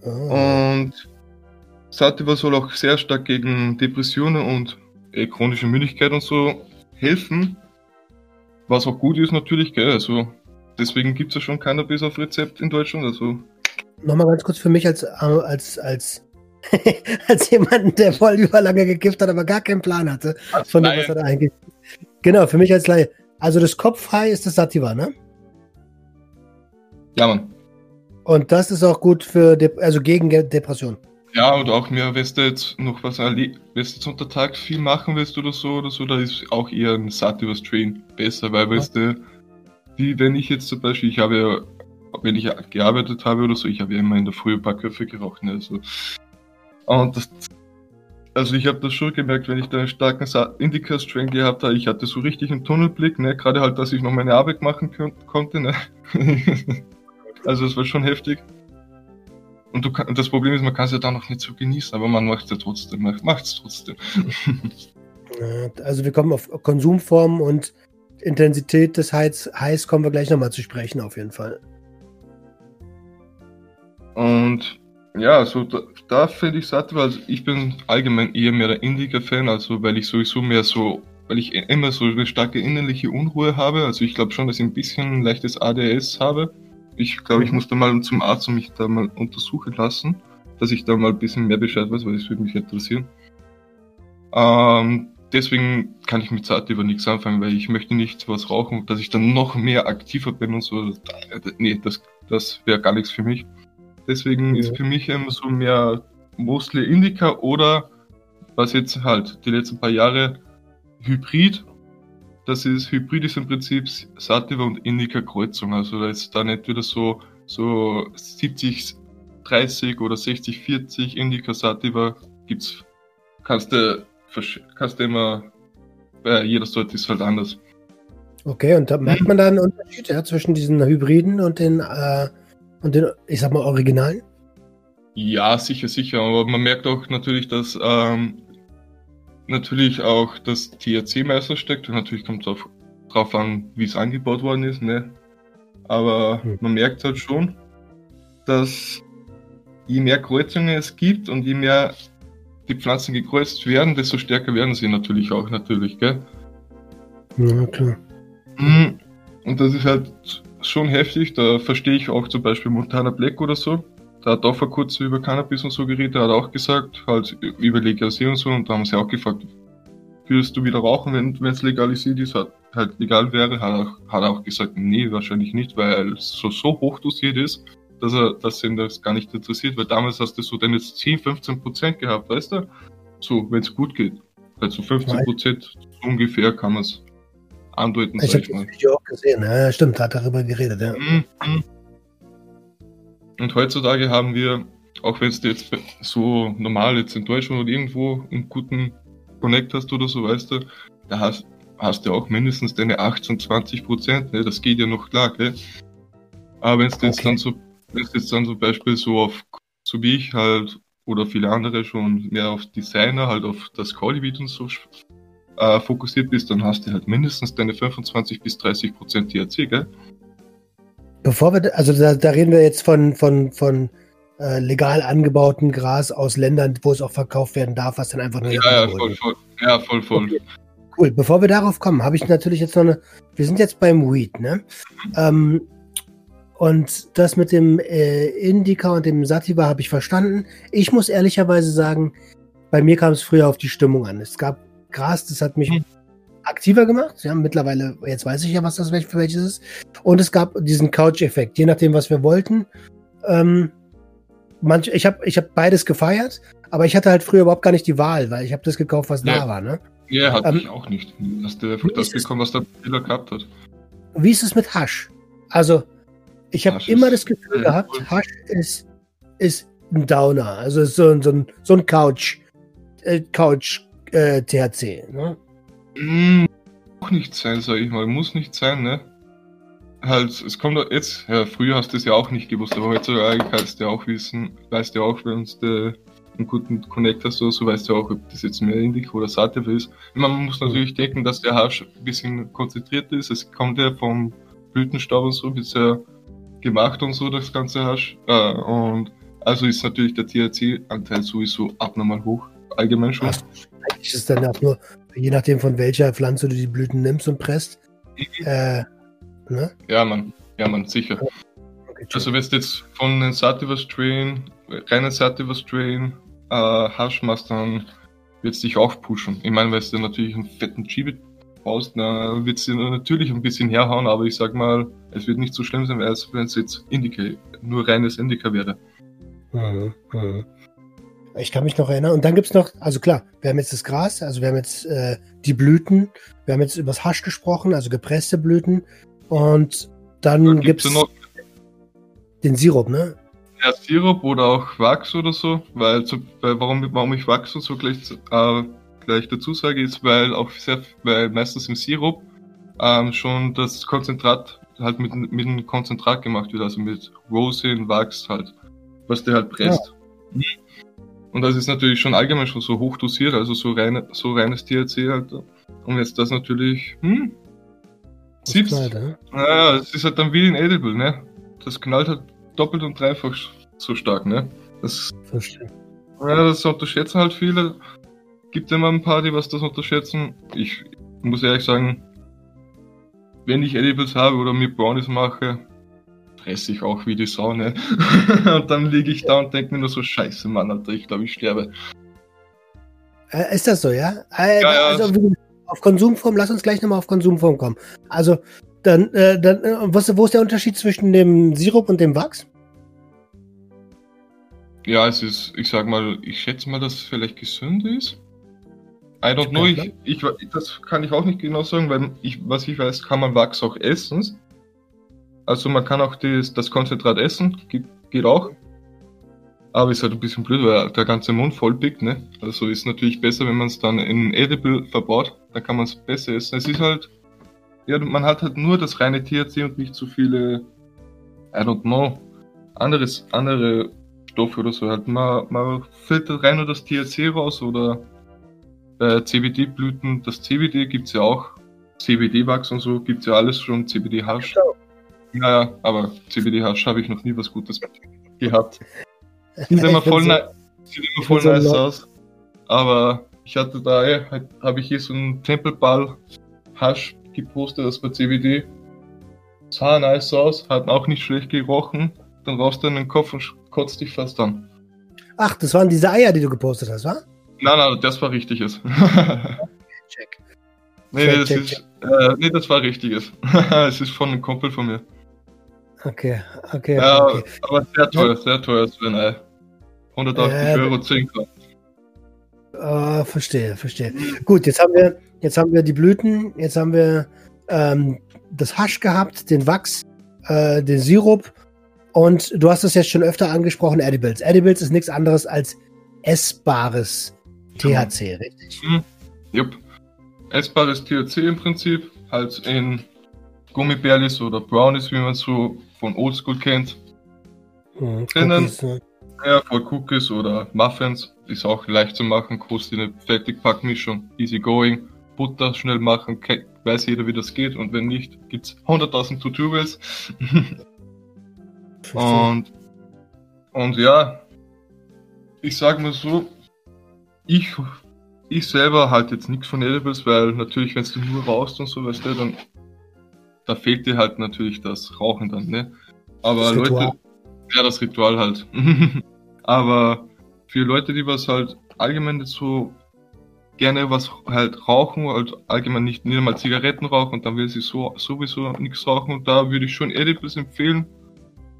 Speaker 2: Oh. Und Sativa soll auch sehr stark gegen Depressionen und äh, chronische Müdigkeit und so helfen. Was auch gut ist natürlich, gell? Also deswegen gibt es ja schon Cannabis auf Rezept in Deutschland. Also
Speaker 1: Nochmal ganz kurz für mich als, als, als als jemanden, der voll überlange gekifft hat, aber gar keinen Plan hatte, als von dem, was er da eigentlich. Genau, für mich als Laie. Also das Kopfhai ist das Sativa, ne?
Speaker 2: Ja, Mann.
Speaker 1: Und das ist auch gut für, De also gegen Depression.
Speaker 2: Ja, und auch mehr, wenn du jetzt noch was wenn du jetzt unter Tag viel machen willst oder so oder so, da ist auch eher ein Sativa Strain besser, weil, weißt du, wie wenn ich jetzt zum Beispiel, ich habe ja, wenn ich gearbeitet habe oder so, ich habe ja immer in der Früh ein paar Köpfe geraucht, ne, also und das, also ich habe das schon gemerkt, wenn ich da einen starken Indica-Strain gehabt habe, ich hatte so richtig einen Tunnelblick, ne? gerade halt, dass ich noch meine Arbeit machen konnte. Ne? also es war schon heftig. Und du kann, das Problem ist, man kann es ja dann noch nicht so genießen, aber man macht es ja trotzdem, macht es trotzdem.
Speaker 1: also wir kommen auf Konsumformen und Intensität des Heiß, Heiß kommen wir gleich nochmal zu sprechen, auf jeden Fall.
Speaker 2: Und ja, also da, da finde ich satt, weil ich bin allgemein eher mehr der Indica-Fan, also weil ich sowieso mehr so, weil ich immer so eine starke innerliche Unruhe habe. Also ich glaube schon, dass ich ein bisschen ein leichtes ADS habe. Ich glaube, ich muss da mal zum Arzt und mich da mal untersuchen lassen, dass ich da mal ein bisschen mehr Bescheid weiß, weil das würde mich interessieren. Ähm, deswegen kann ich mit Sativa nichts anfangen, weil ich möchte nicht was rauchen, dass ich dann noch mehr aktiver bin und so. Nee, das, das wäre gar nichts für mich. Deswegen ja. ist für mich immer so mehr mostly Indica oder was jetzt halt die letzten paar Jahre Hybrid. Das ist Hybrid ist im Prinzip Sativa und Indica Kreuzung. Also da ist da nicht wieder so, so 70, 30 oder 60, 40 Indica Sativa gibt's, kannst du kannst du immer, bei jeder Sorte ist halt anders.
Speaker 1: Okay, und da merkt man da einen Unterschied ja, zwischen diesen Hybriden und den, äh, und den, ich sag mal, Originalen?
Speaker 2: Ja, sicher, sicher. Aber man merkt auch natürlich, dass ähm, natürlich auch das THC-Meister steckt. Und natürlich kommt es darauf an, wie es angebaut worden ist. Ne? Aber hm. man merkt halt schon, dass je mehr Kreuzungen es gibt und je mehr die Pflanzen gekreuzt werden, desto stärker werden sie natürlich auch, natürlich, gell?
Speaker 1: Ja, klar.
Speaker 2: Mhm. Und das ist halt schon heftig. Da verstehe ich auch zum Beispiel Montana Black oder so. Da hat auch vor kurzem über Cannabis und so geredet. Er hat auch gesagt, halt über Legalisierung und so. Und da haben sie auch gefragt, würdest du wieder rauchen, wenn es legalisiert ist, halt, halt legal wäre? Hat er, hat er auch gesagt, nee, wahrscheinlich nicht, weil es so, so hoch dosiert ist, dass er, dass ihn das gar nicht interessiert. Weil damals hast du so deine 10, 15 Prozent gehabt, weißt du? So, wenn es gut geht. Also 15 Prozent ungefähr kann man es andeuten.
Speaker 1: Ich habe das Video auch gesehen, ja, stimmt, hat darüber geredet, ja. Mhm, mhm.
Speaker 2: Und heutzutage haben wir, auch wenn es jetzt so normal jetzt in Deutschland oder irgendwo einen guten Connect hast oder so, weißt du, da hast, hast du auch mindestens deine 18, 20 Prozent, ne? das geht ja noch klar, gell? Aber wenn es jetzt okay. dann so, wenn es jetzt dann zum Beispiel so auf, so wie ich halt, oder viele andere schon mehr auf Designer, halt auf das Quality und so äh, fokussiert bist, dann hast du halt mindestens deine 25 bis 30 Prozent THC, gell?
Speaker 1: Bevor wir, also da, da reden wir jetzt von, von, von äh, legal angebautem Gras aus Ländern, wo es auch verkauft werden darf, was dann einfach nur.
Speaker 2: Ja, ja, voll, voll. Ja, voll, voll. Okay.
Speaker 1: Cool. Bevor wir darauf kommen, habe ich natürlich jetzt noch eine. Wir sind jetzt beim Weed, ne? Ähm, und das mit dem äh, Indica und dem Sativa habe ich verstanden. Ich muss ehrlicherweise sagen, bei mir kam es früher auf die Stimmung an. Es gab Gras, das hat mich hm. Aktiver gemacht. Ja, mittlerweile, jetzt weiß ich ja, was das für welches ist. Und es gab diesen Couch-Effekt, je nachdem, was wir wollten. Ähm, manch, ich habe ich hab beides gefeiert, aber ich hatte halt früher überhaupt gar nicht die Wahl, weil ich habe das gekauft, was ja. da war. Ne?
Speaker 2: Ja, hatte ähm, ich auch nicht. Hast du einfach das bekommen, was der Spieler gehabt hat.
Speaker 1: Wie ist es mit Hasch? Also, ich habe immer das Gefühl gehabt, Hasch ist, ist ein Downer. Also so, so, ein, so ein Couch, äh, Couch äh, THC, ne?
Speaker 2: Mm, auch nicht sein, sag ich mal. Muss nicht sein, ne? Halt, es kommt doch jetzt, ja, früher hast du es ja auch nicht gewusst, aber heutzutage kannst du ja auch wissen, weißt du auch, wenn du einen guten Connect hast so, weißt du auch, ob das jetzt mehr Indica oder Sativa ist. Man muss natürlich denken, dass der Hasch ein bisschen konzentriert ist. Es kommt ja vom Blütenstaub und so, wird ja gemacht und so, das ganze Hasch. Äh, und also ist natürlich der THC-Anteil sowieso abnormal hoch, allgemein schon.
Speaker 1: Eigentlich ist dann auch nur, je nachdem von welcher Pflanze du die Blüten nimmst und presst.
Speaker 2: Mhm. Äh, ne? Ja, man, ja, man, sicher. Okay, also, wenn du jetzt von einem Sativa Strain, reinen Sativa Strain, äh, Hasch machst, dann wird es dich auch pushen. Ich meine, weil du natürlich einen fetten Chibi baust, dann wird es natürlich ein bisschen herhauen, aber ich sag mal, es wird nicht so schlimm sein, als wenn es jetzt Indica, nur reines Indica wäre. Mhm,
Speaker 1: mhm. Ich kann mich noch erinnern. Und dann gibt es noch, also klar, wir haben jetzt das Gras, also wir haben jetzt äh, die Blüten, wir haben jetzt über das Hasch gesprochen, also gepresste Blüten. Und dann, dann gibt es den Sirup, ne?
Speaker 2: Ja, Sirup oder auch Wachs oder so, weil, zu, weil warum, warum ich Wachs und so gleich, äh, gleich dazu sage, ist, weil auch sehr, weil meistens im Sirup ähm, schon das Konzentrat halt mit, mit einem Konzentrat gemacht wird, also mit Rosin, Wachs halt, was der halt presst. Ja. Und das ist natürlich schon allgemein schon so hoch dosiert, also so, reine, so reines THC halt. Und jetzt das natürlich, hm, sieht's. Naja, es ist halt dann wie ein Edible, ne? Das knallt halt doppelt und dreifach so stark, ne? Das, Verstehe. Ja, das unterschätzen halt viele. Gibt immer ein paar, die was das unterschätzen. Ich muss ehrlich sagen, wenn ich Edibles habe oder mir Brownies mache, fresse ich auch wie die Sau, ne? und dann liege ich da und denke mir nur so, scheiße, Mann, Alter, ich glaube, ich sterbe.
Speaker 1: Äh, ist das so, ja? Äh, ja, ja also, auf Konsumform, lass uns gleich nochmal auf Konsumform kommen. Also, dann, äh, dann äh, was, wo ist der Unterschied zwischen dem Sirup und dem Wachs?
Speaker 2: Ja, es ist, ich sag mal, ich schätze mal, dass es vielleicht gesünder ist. I don't know, ich, ich, das kann ich auch nicht genau sagen, weil ich, was ich weiß, kann man Wachs auch essen. Also man kann auch das, das Konzentrat essen, geht, geht auch. Aber ist halt ein bisschen blöd, weil der ganze Mund voll pickt, ne? Also ist natürlich besser, wenn man es dann in Edible verbaut, dann kann man es besser essen. Es ist halt, ja, man hat halt nur das reine THC und nicht so viele, I don't know, anderes, andere Stoffe oder so. Halt man, man filtert rein nur das THC raus oder bei CBD-Blüten, das CBD gibt's ja auch. CBD-Wachs und so gibt's ja alles schon, CBD-Hasch. Naja, aber CBD-Hasch habe ich noch nie was Gutes gehabt. Sieht immer voll, so, sieht immer voll nice so aus. Aber ich hatte da, eh, habe ich hier so einen Tempelball Hasch gepostet, das war CBD. Sah nice aus, hat auch nicht schlecht gerochen. Dann raus du in den Kopf und kotzt dich fast an.
Speaker 1: Ach, das waren diese Eier, die du gepostet hast, wa?
Speaker 2: Nein, nein, das war richtiges. check. Nee, check, das check, ist, check. Äh, nee, das war richtiges. es ist von einem Kumpel von mir.
Speaker 1: Okay, okay.
Speaker 2: Ja,
Speaker 1: okay.
Speaker 2: aber sehr teuer, sehr teuer Ei. 180 äh, Euro 10 Gramm.
Speaker 1: Uh, verstehe, verstehe. Gut, jetzt haben wir, jetzt haben wir die Blüten, jetzt haben wir ähm, das Hasch gehabt, den Wachs, äh, den Sirup und du hast es jetzt schon öfter angesprochen, Edibles. Edibles ist nichts anderes als essbares THC, richtig?
Speaker 2: Mhm. Jupp. Essbares THC im Prinzip, halt in Gummibärlis oder Brownies, wie man so von Oldschool kennt. Mhm, drinnen. Cookies, ne? Ja, voll Cookies oder Muffins. Ist auch leicht zu machen, kostet eine Fertigpackmischung, easy going. Butter schnell machen, weiß jeder, wie das geht. Und wenn nicht, gibt's 100.000 Tutorials. und, und ja, ich sag mal so, ich, ich selber halte jetzt nichts von Edibles, weil natürlich, wenn du nur rauchst und so, weißt du, dann da fehlt dir halt natürlich das Rauchen dann, ne? Aber Leute, ja, das Ritual halt. Aber für Leute, die was halt allgemein so gerne was halt rauchen, halt allgemein nicht, nicht einmal Zigaretten rauchen und dann will sie so sowieso nichts rauchen und da würde ich schon Edibles empfehlen.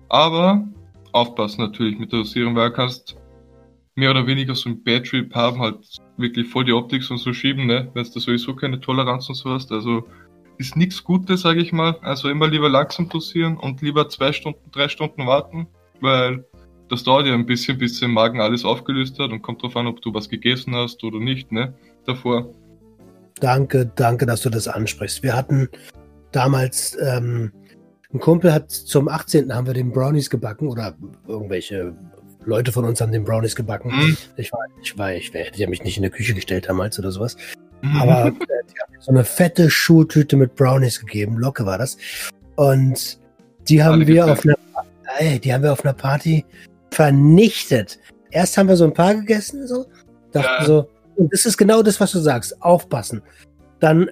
Speaker 2: Aber aufpassen natürlich mit der Dosierung, weil du kannst mehr oder weniger so ein Bad Trip haben, halt wirklich voll die Optik und so schieben, ne? Wenn du sowieso keine Toleranz und so hast. Also ist nichts Gutes, sage ich mal. Also immer lieber langsam dosieren und lieber zwei Stunden, drei Stunden warten, weil das dauert ja ein bisschen, bis im Magen alles aufgelöst hat und kommt drauf an, ob du was gegessen hast oder nicht, ne? Davor.
Speaker 1: Danke, danke, dass du das ansprichst. Wir hatten damals, ähm, ein Kumpel hat zum 18. haben wir den Brownies gebacken oder irgendwelche Leute von uns haben den Brownies gebacken. Mhm. Ich war, ich war, ich hätte ja mich nicht in der Küche gestellt damals oder sowas. Mhm. Aber äh, die haben so eine fette Schultüte mit Brownies gegeben, Locke war das. Und die haben Alle wir auf einer, ey, die haben wir auf einer Party vernichtet. Erst haben wir so ein paar gegessen, so, dachten ja. so, und das ist genau das, was du sagst, aufpassen. Dann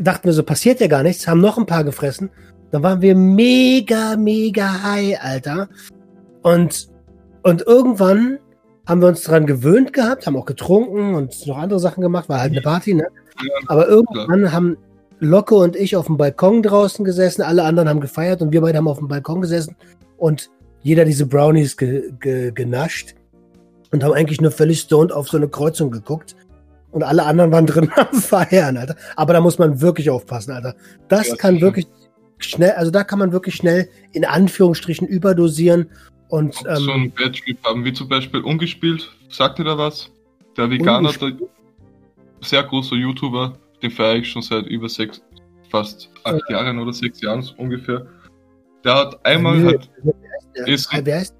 Speaker 1: dachten wir so, passiert ja gar nichts, haben noch ein paar gefressen. Dann waren wir mega, mega high, Alter. Und, und irgendwann haben wir uns daran gewöhnt gehabt, haben auch getrunken und noch andere Sachen gemacht, war halt eine Party, ne? Aber irgendwann haben Locke und ich auf dem Balkon draußen gesessen, alle anderen haben gefeiert und wir beide haben auf dem Balkon gesessen und jeder diese Brownies ge ge genascht und haben eigentlich nur völlig stoned auf so eine Kreuzung geguckt. Und alle anderen waren drin am Feiern, Alter. Aber da muss man wirklich aufpassen, Alter. Das ja, kann wirklich schnell, also da kann man wirklich schnell in Anführungsstrichen überdosieren und,
Speaker 2: ähm, so ein Bad Trip haben, wie zum Beispiel Ungespielt, sagt ihr da was? Der Veganer, der sehr großer YouTuber, den feiere ich schon seit über sechs, fast acht ja. Jahren oder sechs Jahren ungefähr. Der hat einmal nee, hat, ist, wer heißt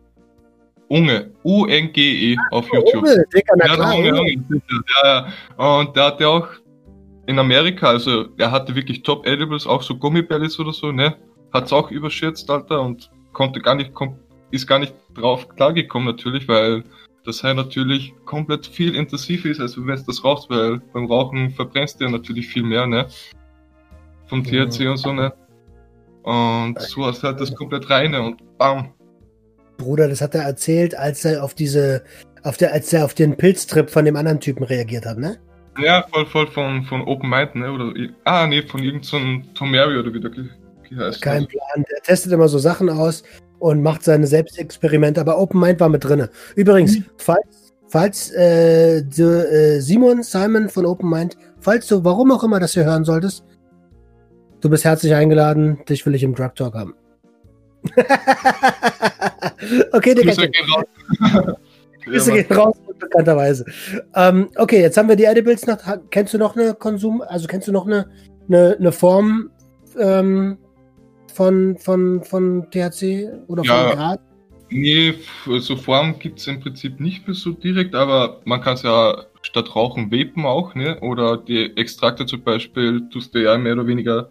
Speaker 2: Unge, U-N-G-E ah, auf YouTube. Unge, Dicker, na klar, Unge, Unge. Ja, ja. Und der hatte auch in Amerika, also er hatte wirklich Top Edibles, auch so Gummibärlis oder so, ne? Hat's auch überschätzt, Alter, und konnte gar nicht kom ist gar nicht drauf klargekommen natürlich, weil das halt natürlich komplett viel intensiver ist, als wenn du das rauchst, weil beim Rauchen verbrennst du ja natürlich viel mehr, ne? Vom THC ja. und so, ne? Und so hast du halt das komplett reine und bam.
Speaker 1: Bruder, das hat er erzählt, als er auf diese, auf der, als er auf den Pilztrip von dem anderen Typen reagiert hat, ne?
Speaker 2: Ja, voll, voll von, von Open Mind, ne? Oder, ah, nee, von irgendeinem so Tomary oder wie der
Speaker 1: heißt. Kein Plan. Der testet immer so Sachen aus und macht seine Selbstexperimente, aber Open Mind war mit drin. Übrigens, mhm. falls, falls äh, de, äh, Simon, Simon von Open Mind, falls du, warum auch immer das hier hören solltest, du bist herzlich eingeladen, dich will ich im Drug Talk haben. okay, Digga. Grüße gehen raus, bekannterweise. Ähm, okay, jetzt haben wir die Edibles noch. Kennst du noch eine Konsum, also kennst du noch eine, eine, eine Form ähm, von, von, von THC oder
Speaker 2: Ja.
Speaker 1: von Grad?
Speaker 2: Nee, so Form gibt es im Prinzip nicht mehr so direkt, aber man kann es ja statt Rauchen vapen auch, ne? Oder die Extrakte zum Beispiel tust du ja mehr oder weniger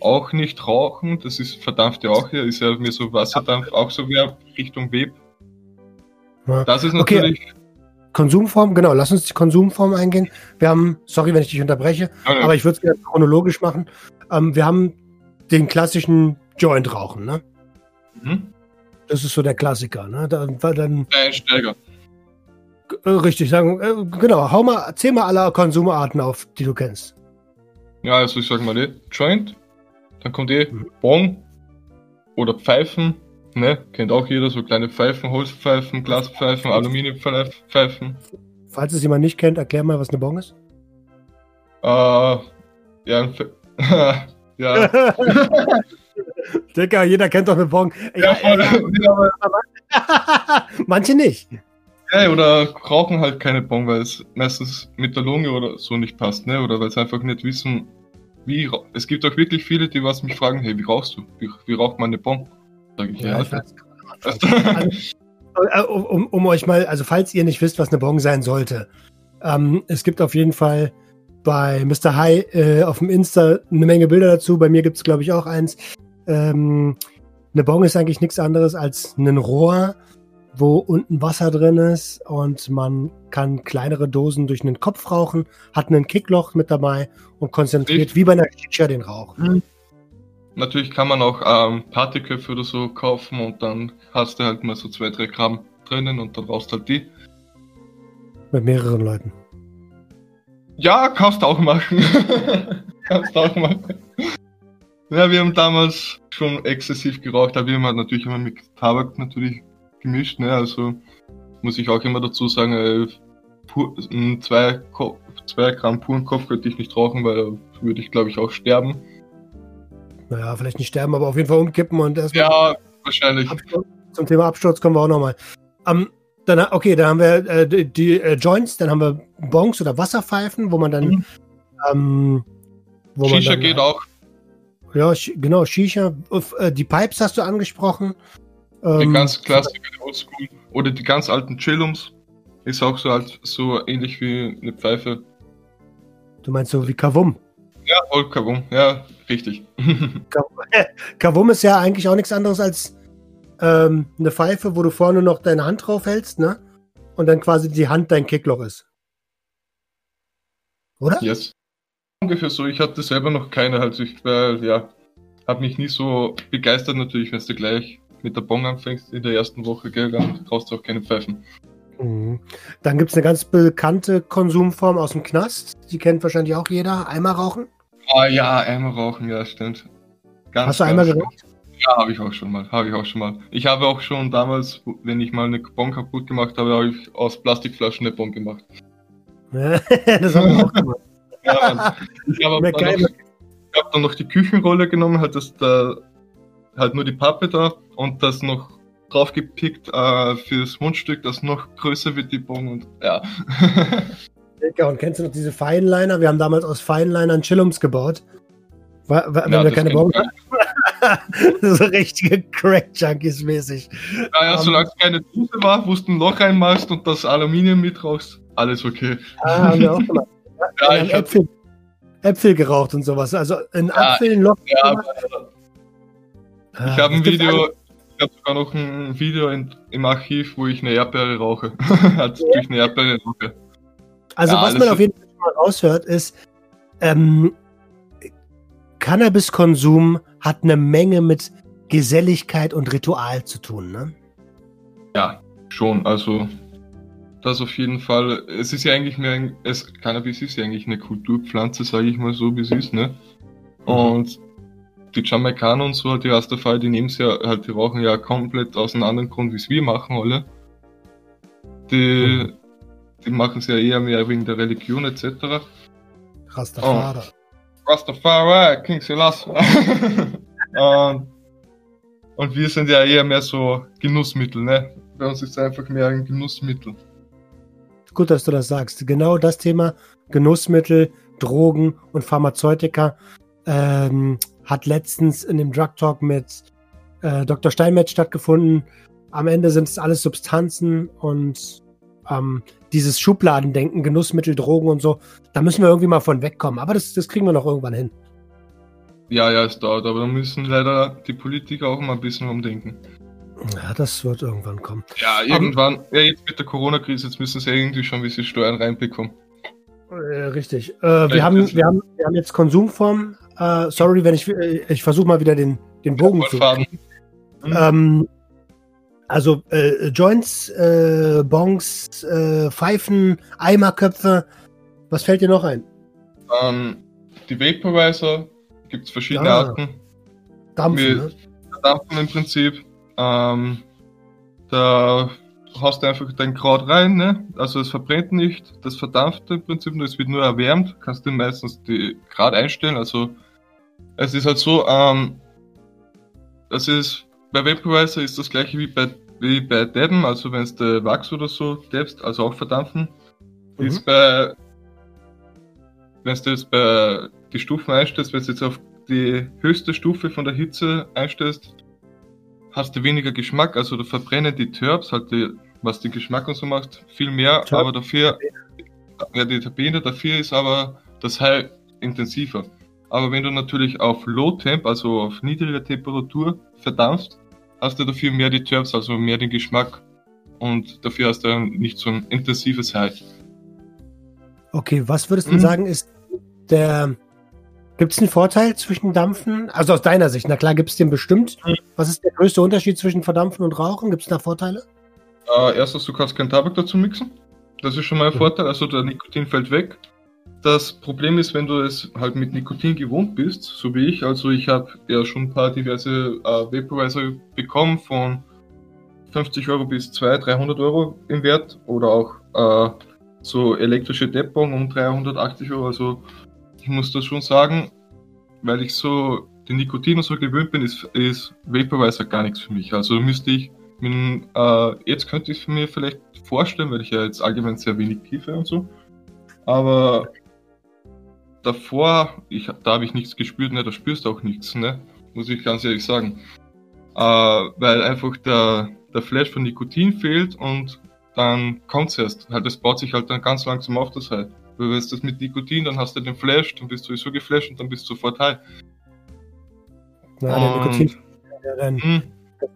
Speaker 2: auch nicht rauchen. Das ist verdampft ja auch hier, ist ja mehr so Wasserdampf, auch so mehr Richtung.
Speaker 1: Ja.
Speaker 2: Das ist
Speaker 1: Okay.
Speaker 2: natürlich.
Speaker 1: Konsumform, genau, lass uns die Konsumform eingehen. Wir haben, sorry, wenn ich dich unterbreche,
Speaker 2: ja.
Speaker 1: aber ich würde es gerne chronologisch machen. Ähm, wir haben den klassischen Joint rauchen, ne?
Speaker 2: Mhm.
Speaker 1: Das ist so der Klassiker, ne? Dann, dann äh, richtig sagen, äh, genau, hau mal, zähl mal alle Konsumarten auf, die du kennst.
Speaker 2: Ja, also ich sag mal, ne, Joint, dann kommt eh
Speaker 1: Mhm.
Speaker 2: Bong oder Pfeifen, ne, kennt auch jeder, so kleine Pfeifen, Holzpfeifen, Glaspfeifen, Aluminiumpfeifen.
Speaker 1: Falls es jemand nicht kennt, erklär mal, was eine Bong ist.
Speaker 2: Äh, ja, ein ja,
Speaker 1: Dicker, jeder kennt doch eine Bong.
Speaker 2: ja, ja, aber-
Speaker 1: Manche nicht.
Speaker 2: ja, oder rauchen halt keine Bong, weil es meistens mit der Lunge oder so nicht passt, ne, oder weil sie einfach nicht wissen, wie, es gibt auch wirklich viele, die was mich fragen, hey, wie rauchst du? Wie, wie raucht man eine Bong? Sag ich, ja, ja.
Speaker 1: um, um, um euch mal, also falls ihr nicht wisst, was eine Bong sein sollte, ähm, es gibt auf jeden Fall bei Mr. High äh, auf dem Insta eine Menge Bilder dazu. Bei mir gibt es, glaube ich, auch eins. Ähm, eine Bong ist eigentlich nichts anderes als ein Rohr, wo unten Wasser drin ist und man kann kleinere Dosen durch einen Kopf rauchen, hat einen Kickloch mit dabei und konzentriert
Speaker 2: Ich-
Speaker 1: wie bei einer Shisha den Rauch.
Speaker 2: Natürlich kann man auch ähm, Partyköpfe oder so kaufen und dann hast du halt mal so zwei, drei Gramm drinnen und dann rauchst halt die.
Speaker 1: Mit mehreren Leuten.
Speaker 2: Ja, kannst auch machen. kannst auch machen. Ja, wir haben damals schon exzessiv geraucht, aber wir haben halt natürlich immer mit Tabak natürlich gemischt, ne? Also muss ich auch immer dazu sagen, äh, pur, zwei, Ko zwei Gramm puren Kopf könnte ich nicht rauchen, weil da würde ich glaube ich auch sterben.
Speaker 1: Naja, vielleicht nicht sterben, aber auf jeden Fall umkippen und erstmal
Speaker 2: Ja, wahrscheinlich.
Speaker 1: Absturz, zum Thema Absturz kommen wir auch nochmal. Ähm, dann, okay, dann haben wir äh, die, die äh, Joints, dann haben wir Bongs oder Wasserpfeifen, wo man dann.
Speaker 2: Mhm.
Speaker 1: Ähm, wo man
Speaker 2: Shisha
Speaker 1: dann,
Speaker 2: geht auch.
Speaker 1: Ja, genau, Shisha. Äh, die Pipes hast du angesprochen.
Speaker 2: Die
Speaker 1: Ähm,
Speaker 2: ganz Klassiker, die Oldschool. Oder die ganz alten Chillums. Ist auch so alt, so ähnlich wie eine Pfeife.
Speaker 1: Du meinst so wie Kavum.
Speaker 2: Ja, Vollkabum. Ja, richtig.
Speaker 1: Kavum ist ja eigentlich auch nichts anderes als ähm, eine Pfeife, wo du vorne noch deine Hand drauf hältst, ne? Und dann quasi die Hand dein Kickloch ist. Oder?
Speaker 2: yes. Ungefähr so. Ich hatte selber noch keine, also ich war, ja, habe mich nie so begeistert natürlich, wenn du gleich mit der Bong anfängst in der ersten Woche, gell, dann brauchst du auch keine Pfeifen.
Speaker 1: Mhm. Dann gibt es eine ganz bekannte Konsumform aus dem Knast. Die kennt wahrscheinlich auch jeder. Eimer rauchen.
Speaker 2: Ah ja, einmal rauchen, ja, stimmt. Ganz,
Speaker 1: Hast du einmal geraucht?
Speaker 2: Ja, habe ich auch schon mal, habe ich auch schon mal. Ich habe auch schon damals, wenn ich mal eine Bon kaputt gemacht habe, habe ich aus Plastikflaschen eine Bon gemacht.
Speaker 1: das haben wir auch gemacht.
Speaker 2: Ja, Mann. ich habe dann, noch- ich hab dann noch die Küchenrolle genommen, halt das da, halt nur die Pappe da und das noch draufgepickt äh, fürs Mundstück, das noch größer wird, die Bon und ja.
Speaker 1: Dicker, Und kennst du noch diese Feinliner? Wir haben damals aus Feinlinern Chillums gebaut. Wenn
Speaker 2: ja,
Speaker 1: wir keine Bon
Speaker 2: keiner.
Speaker 1: so richtige Crack-Junkies-mäßig.
Speaker 2: ja, ja,
Speaker 1: Ähm,
Speaker 2: solange es keine Dose war, wo du ein Loch reinmachst und das Aluminium mit raus, alles okay.
Speaker 1: Ah, haben wir auch gemacht.
Speaker 2: Ja, hab,
Speaker 1: Äpfel, Äpfel geraucht und sowas. Also in
Speaker 2: Ja,
Speaker 1: Apfel ein Loch.
Speaker 2: ja,
Speaker 1: gemacht. Ah,
Speaker 2: ich habe ein Video, ich habe sogar noch ein Video in, im Archiv, wo ich eine Erdbeere rauche. halt durch eine Erdbeere rauche.
Speaker 1: Also
Speaker 2: Ja,
Speaker 1: was man auf jeden Fall mal raushört, ist, ähm, Cannabiskonsum hat eine Menge mit Geselligkeit und Ritual zu tun, ne?
Speaker 2: Ja, schon. Also, das auf jeden Fall. Es ist ja eigentlich mehr, ein- es, Cannabis ist ja eigentlich eine Kulturpflanze, sage ich mal so, wie es ist, ne? Und die Jamaikaner und so, die Rastafari, die nehmen es ja, halt, die rauchen ja komplett aus einem anderen Grund, wie es wir machen, alle. Die, die machen es ja eher mehr wegen der Religion etc.
Speaker 1: Rastafari.
Speaker 2: Rastafari, King Selassie. und Und wir sind ja eher mehr so Genussmittel, ne? Bei uns ist es einfach mehr ein Genussmittel.
Speaker 1: Gut, dass du das sagst. Genau das Thema Genussmittel, Drogen und Pharmazeutika ähm, hat letztens in dem Drug Talk mit äh, Dr. Steinmetz stattgefunden. Am Ende sind es alles Substanzen und ähm, dieses Schubladendenken, Genussmittel, Drogen und so, da müssen wir irgendwie mal von wegkommen. Aber das, das kriegen wir noch irgendwann hin.
Speaker 2: Ja, ja, es dauert, aber da müssen leider die Politiker auch mal ein bisschen umdenken.
Speaker 1: Ja, das wird irgendwann kommen.
Speaker 2: Ja, irgendwann. Um, ja, jetzt mit der Corona-Krise, jetzt müssen sie irgendwie schon ein bisschen Steuern reinbekommen.
Speaker 1: Äh, richtig. Äh, wir, haben, wir, haben, wir haben jetzt Konsumform. Äh, sorry, wenn ich, ich versuche mal wieder den, den Bogen zu kriegen. Mhm. Ähm, also äh, Joints, äh, Bongs, äh, Pfeifen, Eimerköpfe. Was fällt dir noch ein?
Speaker 2: Ähm, die Vaporizer gibt es verschiedene ah, Arten.
Speaker 1: Dampfen, ne?
Speaker 2: Dampfen im Prinzip. Ähm, da hast du einfach dein Kraut rein, ne? Also es verbrennt nicht, das verdampft im Prinzip nur, es wird nur erwärmt, kannst du meistens die Grad einstellen. Also es ist halt so, ähm, das ist bei Vaporizer ist das gleiche wie bei wie bei Debben, also wenn es der Wachs oder so deppst, also auch verdampfen. Mhm. Ist bei wenn du jetzt bei die Stufen einstellst, wenn du jetzt auf die höchste Stufe von der Hitze einstellst, hast du weniger Geschmack, also da verbrennen die Turbs, halt die, was den Geschmack und so macht, viel mehr, Turb. aber dafür, ja, die Terpene, dafür ist aber das High intensiver. Aber wenn du natürlich auf Low Temp, also auf niedriger Temperatur verdampfst, hast du dafür mehr die Turbs, also mehr den Geschmack und dafür hast du nicht so ein intensives High.
Speaker 1: Okay, was würdest du mhm. sagen, ist der Gibt es einen Vorteil zwischen Dampfen? Also aus deiner Sicht, na klar, gibt es den bestimmt. Mhm. Was ist der größte Unterschied zwischen Verdampfen und Rauchen? Gibt es da Vorteile?
Speaker 2: Äh, erstens, du kannst keinen Tabak dazu mixen. Das ist schon mal ein mhm. Vorteil. Also der Nikotin fällt weg. Das Problem ist, wenn du es halt mit Nikotin gewohnt bist, so wie ich. Also ich habe ja schon ein paar diverse äh, Vaporizer bekommen von 50 Euro bis 200, 300 Euro im Wert oder auch äh, so elektrische Deppung um 380 Euro. Also ich muss das schon sagen, weil ich so den Nikotin so gewöhnt bin, ist, ist Vaporizer gar nichts für mich. Also müsste ich, mit, äh, jetzt könnte ich es mir vielleicht vorstellen, weil ich ja jetzt allgemein sehr wenig tiefe und so. Aber davor, ich, da habe ich nichts gespürt, ne, da spürst du auch nichts, ne? Muss ich ganz ehrlich sagen. Äh, weil einfach der, der Flash von Nikotin fehlt und dann kommt es erst. Halt, das baut sich halt dann ganz langsam auf das halt. Weil wenn das mit Nikotin, dann hast du den Flash, dann bist du sowieso geflasht und dann bist du sofort high.
Speaker 1: Ja, der Nikotin. Ja, dann, hm.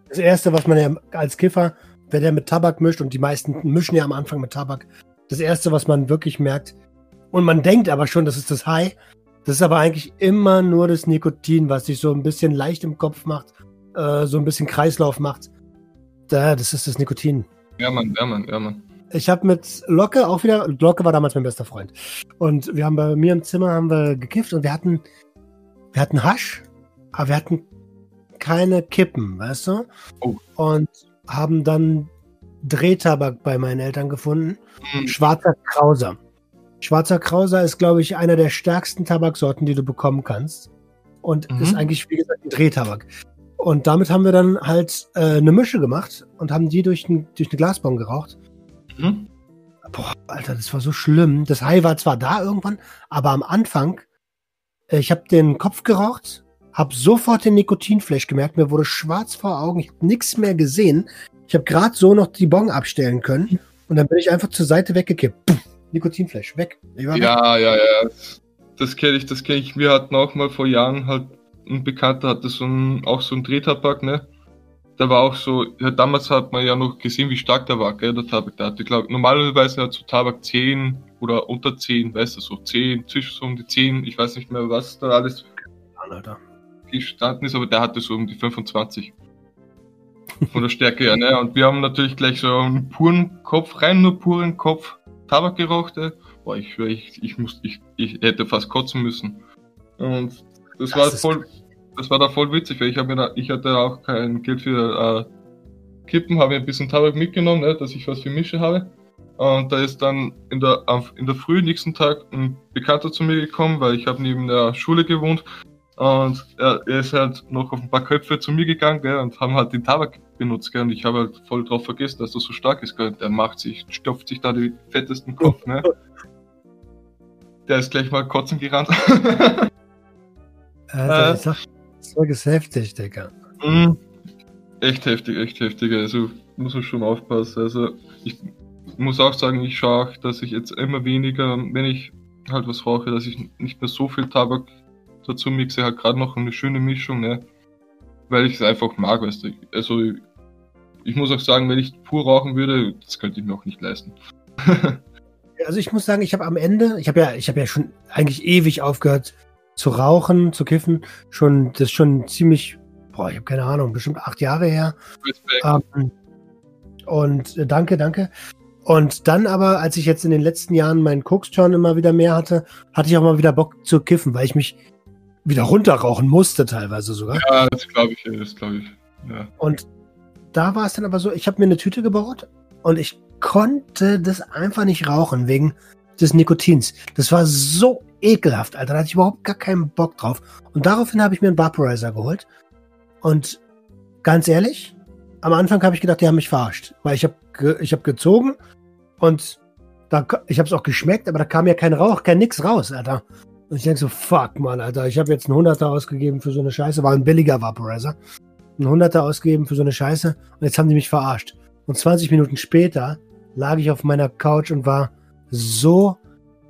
Speaker 1: Das erste, was man ja als Kiffer, wenn der mit Tabak mischt, und die meisten mischen ja am Anfang mit Tabak, das erste, was man wirklich merkt, und man denkt aber schon, das ist das High, das ist aber eigentlich immer nur das Nikotin, was sich so ein bisschen leicht im Kopf macht, äh, so ein bisschen Kreislauf macht. Da, das ist das Nikotin.
Speaker 2: Ja, Mann, ja, Mann, ja, Mann.
Speaker 1: Ich habe mit Locke auch wieder, Locke war damals mein bester Freund. Und wir haben bei mir im Zimmer haben wir gekifft und wir hatten, wir hatten Hasch, aber wir hatten keine Kippen, weißt du? Oh. Und haben dann Drehtabak bei meinen Eltern gefunden. Mhm. Schwarzer Krauser. Schwarzer Krauser ist, glaube ich, einer der stärksten Tabaksorten, die du bekommen kannst. Und mhm. ist eigentlich, wie gesagt, ein Drehtabak. Und damit haben wir dann halt äh, eine Mische gemacht und haben die durch, ein, durch eine Glasbombe geraucht. Mhm. Boah, Alter, das war so schlimm. Das Hai war zwar da irgendwann, aber am Anfang, äh, ich habe den Kopf geraucht, habe sofort den Nikotinflash gemerkt, mir wurde schwarz vor Augen, ich habe nichts mehr gesehen. Ich habe gerade so noch die Bon abstellen können und dann bin ich einfach zur Seite weggekippt. Puh, Nikotinflash, weg.
Speaker 2: ja, weg. ja, ja. Das kenne ich, das kenne ich. Wir hatten auch mal vor Jahren halt ein Bekannter hatte so ein, auch so ein Drehtabak, ne? Da war auch so, ja, damals hat man ja noch gesehen, wie stark der war, gell, der Tabak. Der hatte, glaube normalerweise hat so Tabak 10 oder unter 10, weißt du, so 10, zwischen so um die 10, ich weiß nicht mehr, was da alles Alter. gestanden ist, aber der hatte so um die 25. Von der Stärke her, ne? Und wir haben natürlich gleich so einen puren Kopf, rein nur puren Kopf Tabak geraucht, ey. Boah, ich ich, ich, muss, ich, ich hätte fast kotzen müssen. Und das, das war voll, das war da voll witzig, weil ich habe da, ich hatte auch kein Geld für äh, Kippen, habe ein bisschen Tabak mitgenommen, ne, dass ich was für Mische habe. Und da ist dann in der, in der Früh nächsten Tag ein Bekannter zu mir gekommen, weil ich habe neben der Schule gewohnt. Und er, er, ist halt noch auf ein paar Köpfe zu mir gegangen gell, und haben halt den Tabak benutzt. Gell, und ich habe halt voll drauf vergessen, dass er so stark ist. Gell. Der macht sich, stopft sich da den fettesten Kopf. Ne? Der ist gleich mal kotzen gerannt.
Speaker 1: Alter, äh, das ist heftig, Digga.
Speaker 2: Mh, echt heftig, echt heftig. Also muss man schon aufpassen. Also ich muss auch sagen, ich schaue auch, dass ich jetzt immer weniger, wenn ich halt was rauche, dass ich nicht mehr so viel Tabak dazu mixe, halt gerade noch eine schöne Mischung, ne? Weil ich es einfach mag, weißt du. Also ich muss auch sagen, wenn ich pur rauchen würde, das könnte ich mir auch nicht leisten.
Speaker 1: also ich muss sagen, ich habe am Ende, ich habe ja, ich habe ja schon eigentlich ewig aufgehört zu rauchen, zu kiffen, schon das ist schon ziemlich, boah, ich habe keine Ahnung, bestimmt acht Jahre her. Ähm, und äh, danke, danke. Und dann aber, als ich jetzt in den letzten Jahren meinen Koksturn immer wieder mehr hatte, hatte ich auch mal wieder Bock zu kiffen, weil ich mich wieder runterrauchen musste, teilweise sogar.
Speaker 2: Ja, das glaube ich, das glaube ich. Ja.
Speaker 1: Und da war es dann aber so, ich habe mir eine Tüte gebaut und ich konnte das einfach nicht rauchen wegen des Nikotins. Das war so ekelhaft, Alter. Da hatte ich überhaupt gar keinen Bock drauf. Und daraufhin habe ich mir einen Vaporizer geholt. Und ganz ehrlich, am Anfang habe ich gedacht, die haben mich verarscht. Weil ich habe ich hab gezogen und da, ich habe es auch geschmeckt, aber da kam ja kein Rauch, kein nix raus, Alter. Und ich denke so, fuck, Mann, Alter, ich habe jetzt einen Hunderter ausgegeben für so eine Scheiße, war ein billiger Vaporizer. Ein Hunderter ausgegeben für so eine Scheiße und jetzt haben die mich verarscht. Und 20 Minuten später lag ich auf meiner Couch und war so